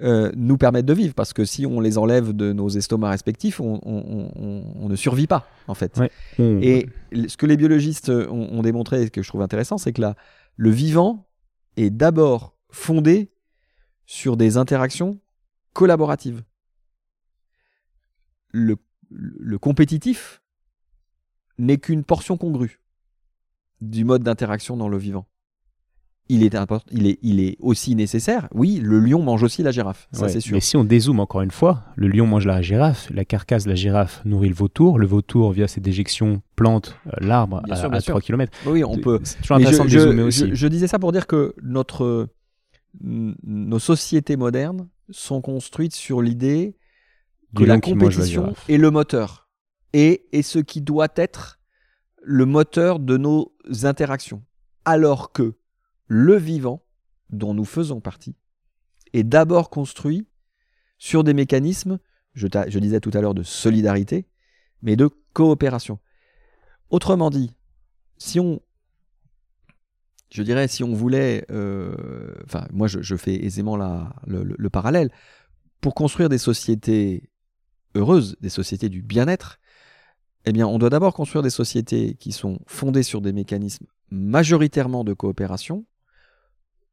euh, nous permettent de vivre. Parce que si on les enlève de nos estomacs respectifs, on, ne survit pas, en fait. Et ce que les biologistes ont, démontré, et ce que je trouve intéressant, c'est que là, le vivant est d'abord fondé sur des interactions collaboratives. Le, le compétitif n'est qu'une portion congrue du mode d'interaction dans le vivant il est, il, est, il est aussi nécessaire. Oui, le lion mange aussi la girafe, ça c'est sûr. Mais si on dézoome encore une fois, le lion mange la girafe, la carcasse de la girafe nourrit le vautour, le vautour, via ses déjections, plante euh, l'arbre à, 3 km. Oui, on peut. C'est toujours intéressant je, de dézoomer aussi. Je, disais ça pour dire que notre, nos sociétés modernes sont construites sur l'idée que la compétition est le moteur. et, et ce qui doit être le moteur de nos interactions. Alors que le vivant, dont nous faisons partie, est d'abord construit sur des mécanismes, je, disais tout à l'heure, de solidarité, mais de coopération. Autrement dit, si on, je dirais, si on voulait, euh, moi je, fais aisément la, le, parallèle, pour construire des sociétés heureuses, des sociétés du bien-être, eh bien, on doit d'abord construire des sociétés qui sont fondées sur des mécanismes majoritairement de coopération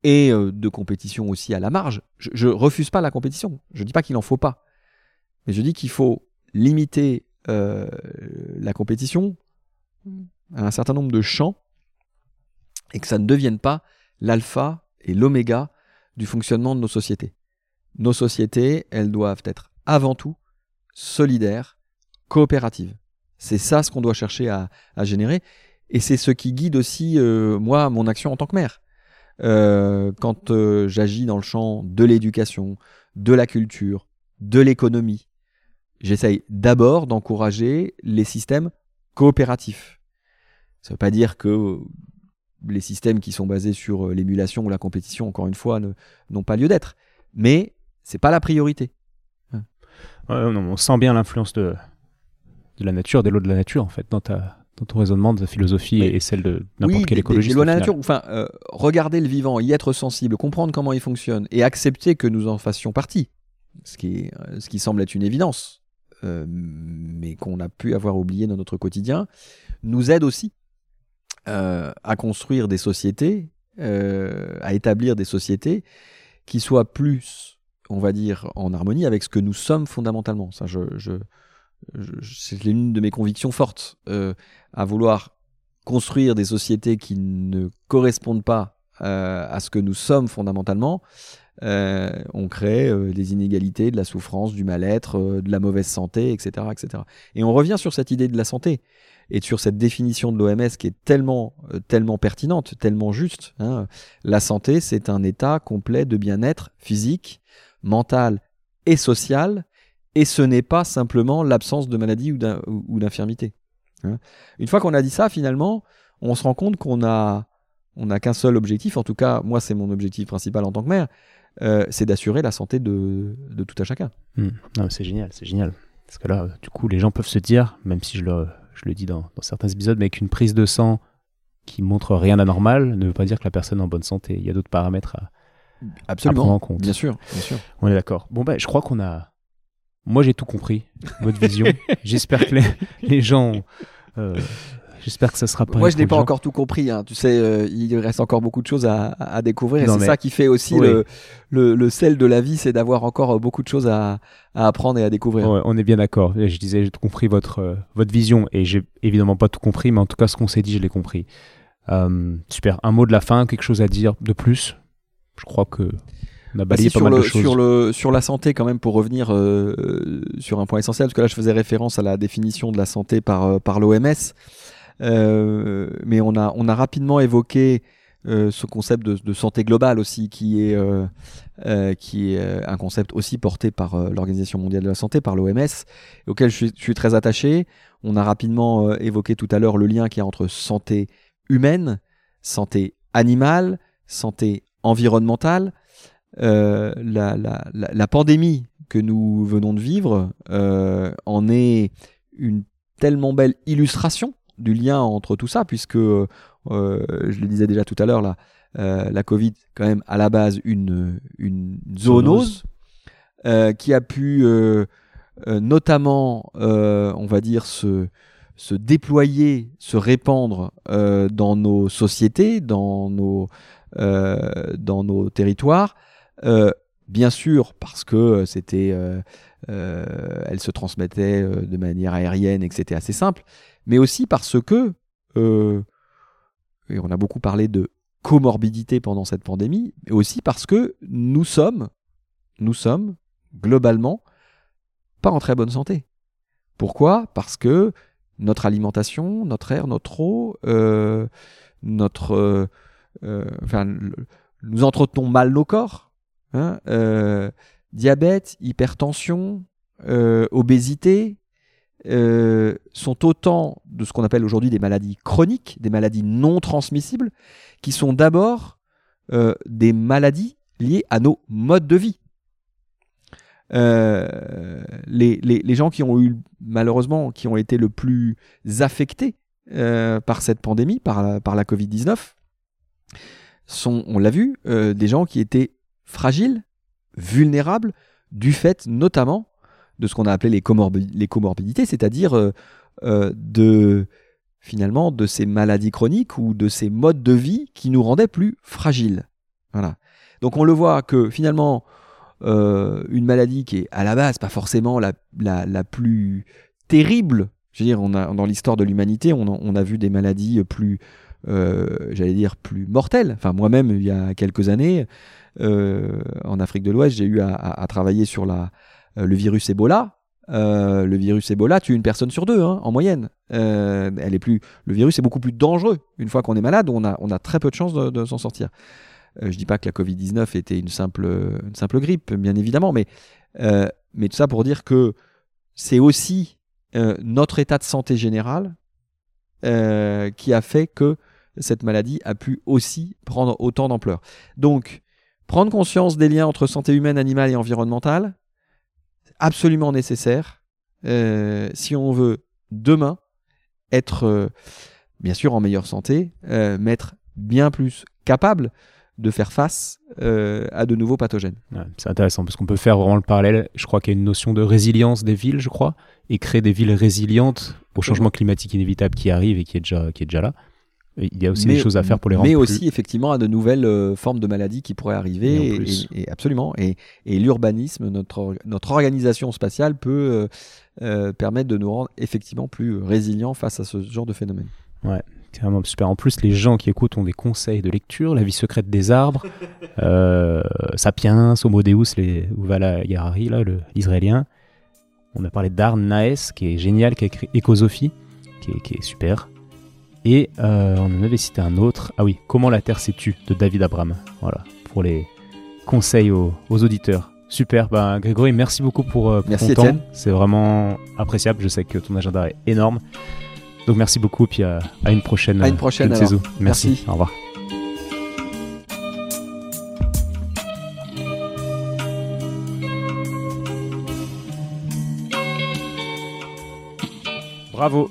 et euh, de compétition aussi à la marge. Je, ne refuse pas la compétition. Je dis pas qu'il n'en faut pas, mais je dis qu'il faut limiter euh, la compétition à un certain nombre de champs et que ça ne devienne pas l'alpha et l'oméga du fonctionnement de nos sociétés. Nos sociétés, elles doivent être avant tout solidaires, coopératives. C'est ça ce qu'on doit chercher à, générer. Et c'est ce qui guide aussi, euh, moi, mon action en tant que maire. Euh, quand euh, j'agis dans le champ de l'éducation, de la culture, de l'économie, j'essaye d'abord d'encourager les systèmes coopératifs. Ça ne veut pas dire que les systèmes qui sont basés sur l'émulation ou la compétition, encore une fois, n'ont pas lieu d'être. Mais c'est pas la priorité. on sent bien l'influence de, la nature, des lois de la nature, en fait, dans, ta, dans ton raisonnement de philosophie et, celle de n'importe quelle écologie. Des, lois de la nature, enfin, euh, regarder le vivant, y être sensible, comprendre comment il fonctionne et accepter que nous en fassions partie, ce qui, euh, ce qui semble être une évidence, euh, mais qu'on a pu avoir oublié dans notre quotidien, nous aide aussi à construire des sociétés, à établir des sociétés qui soient plus, on va dire, en harmonie avec ce que nous sommes fondamentalement. Ça, je, je c'est l'une de mes convictions fortes, euh, à vouloir construire des sociétés qui ne correspondent pas euh, à ce que nous sommes fondamentalement, euh, on crée des inégalités, de la souffrance, du mal-être, de la mauvaise santé, etc., etc. Et on revient sur cette idée de la santé et sur cette définition de l'OMS qui est tellement, tellement pertinente, tellement juste. Hein. La santé, c'est un état complet de bien-être physique, mental et social et ce n'est pas simplement l'absence de maladie ou d'infirmité. Hein. Une fois qu'on a dit ça, finalement, on se rend compte qu'on a, on qu'un seul objectif, en tout cas, moi c'est mon objectif principal en tant que maire, euh, c'est d'assurer la santé de, tout à chacun. Hmm. c'est génial, c'est génial. Parce que là, du coup, les gens peuvent se dire, même si je le, je le dis dans, certains épisodes, mais qu'une prise de sang qui montre rien d'anormal ne veut pas dire que la personne est en bonne santé. Il y a d'autres paramètres à, Absolument, prendre en compte. Bien sûr, bien sûr. On est d'accord. Bon, ben, je crois qu'on a, moi, j'ai tout compris, votre vision. J'espère que les, gens. Euh, J'espère que ça sera pas. Moi, je n'ai pas encore tout compris. Hein. Tu sais, euh, il reste encore beaucoup de choses à, découvrir. et c'est ça qui fait aussi le, le, sel de la vie, c'est d'avoir encore euh, beaucoup de choses à, apprendre et à découvrir. on est bien d'accord. Je disais, j'ai tout compris votre, euh, votre vision et j'ai évidemment pas tout compris, mais en tout cas, ce qu'on s'est dit, je l'ai compris. super. Un mot de la fin, quelque chose à dire de plus? Je crois que bah, sur, le, sur, le, sur la santé, quand même, pour revenir euh, euh, sur un point essentiel, parce que là, je faisais référence à la définition de la santé par, euh, par l'OMS, mais on a, on a rapidement évoqué ce concept de, santé globale aussi, qui est, qui est un concept aussi porté par l'Organisation mondiale de la santé, par l'OMS, auquel je suis, je suis, très attaché. On a rapidement évoqué tout à l'heure le lien qu'il y a entre santé humaine, santé animale, santé environnementale. Euh, la, la, la, pandémie que nous venons de vivre euh, en est une tellement belle illustration du lien entre tout ça, puisque, euh, je le disais déjà tout à l'heure, la, la Covid, quand même, à la base, une, une zoonose, qui a pu notamment, on va dire, se, se déployer, se répandre dans nos sociétés, dans nos, dans nos territoires, euh, bien sûr, parce que euh, c'était, euh, elle se transmettait de manière aérienne et que c'était assez simple, mais aussi parce que, et on a beaucoup parlé de comorbidité pendant cette pandémie, mais aussi parce que nous sommes, nous sommes globalement pas en très bonne santé. Pourquoi? Parce que notre alimentation, notre air, notre eau, notre, enfin, nous entretenons mal nos corps. Hein, euh, diabète, hypertension, euh, obésité, euh, sont autant de ce qu'on appelle aujourd'hui des maladies chroniques, des maladies non transmissibles, qui sont d'abord des maladies liées à nos modes de vie. Les, les, les, gens qui ont eu, malheureusement, qui ont été le plus affectés par cette pandémie, par par la Covid-19, sont, on l'a vu, des gens qui étaient fragiles, vulnérables, du fait notamment de ce qu'on a appelé les, comorbidités, c'est-à-dire euh, de finalement de ces maladies chroniques ou de ces modes de vie qui nous rendaient plus fragiles. Voilà. Donc on le voit que finalement euh, une maladie qui est à la base pas forcément la, plus terrible. Je dire, dans l'histoire de l'humanité, on, a vu des maladies plus, euh, plus mortelles. Enfin, moi-même, il y a quelques années, euh, en Afrique de l'Ouest, j'ai eu à, travailler sur euh, le virus Ebola. Euh, le virus Ebola tue une personne sur deux hein, en moyenne. Euh, elle est plus, le virus est beaucoup plus dangereux. Une fois qu'on est malade, on a, très peu de chances de, s'en sortir. Euh, je dis pas que la Covid-19 était une simple, grippe, bien évidemment, mais, euh, mais tout ça pour dire que c'est aussi euh, notre état de santé général euh, qui a fait que cette maladie a pu aussi prendre autant d'ampleur. Donc, prendre conscience des liens entre santé humaine, animale et environnementale, absolument nécessaire euh, si on veut demain être bien sûr en meilleure santé, mais être bien plus capable de faire face euh, à de nouveaux pathogènes. Ouais, c'est intéressant parce qu'on peut faire vraiment le parallèle. Je crois qu'il y a une notion de résilience des villes, je crois, et créer des villes résilientes au changement climatique inévitable qui arrive et qui est déjà, qui est déjà là. Il y a aussi mais, des choses à faire pour les rendre Mais plus... aussi effectivement à de nouvelles euh, formes de maladies qui pourraient arriver. Et absolument. Et, et l'urbanisme, notre, or- notre organisation spatiale peut euh, euh, permettre de nous rendre effectivement plus résilients face à ce genre de phénomène. C'est vraiment super. En plus, les gens qui écoutent ont des conseils de lecture, La vie secrète des arbres, euh, Sapiens, Homo Deus, les Uvala Yarari, là, l'israélien. On a parlé d'Arn Naes, qui est génial, qui a écrit Écosophie, qui est, qui est super. Et euh, on en avait cité un autre. Ah oui, Comment la Terre s'est tue, de David Abram. Voilà, pour les conseils aux, aux auditeurs. Super, ben, Grégory, merci beaucoup pour, euh, pour Merci, ton temps. C'est vraiment appréciable. Je sais que ton agenda est énorme. Donc merci beaucoup, puis à, à une prochaine, À une prochaine. Merci. Au revoir. Bravo,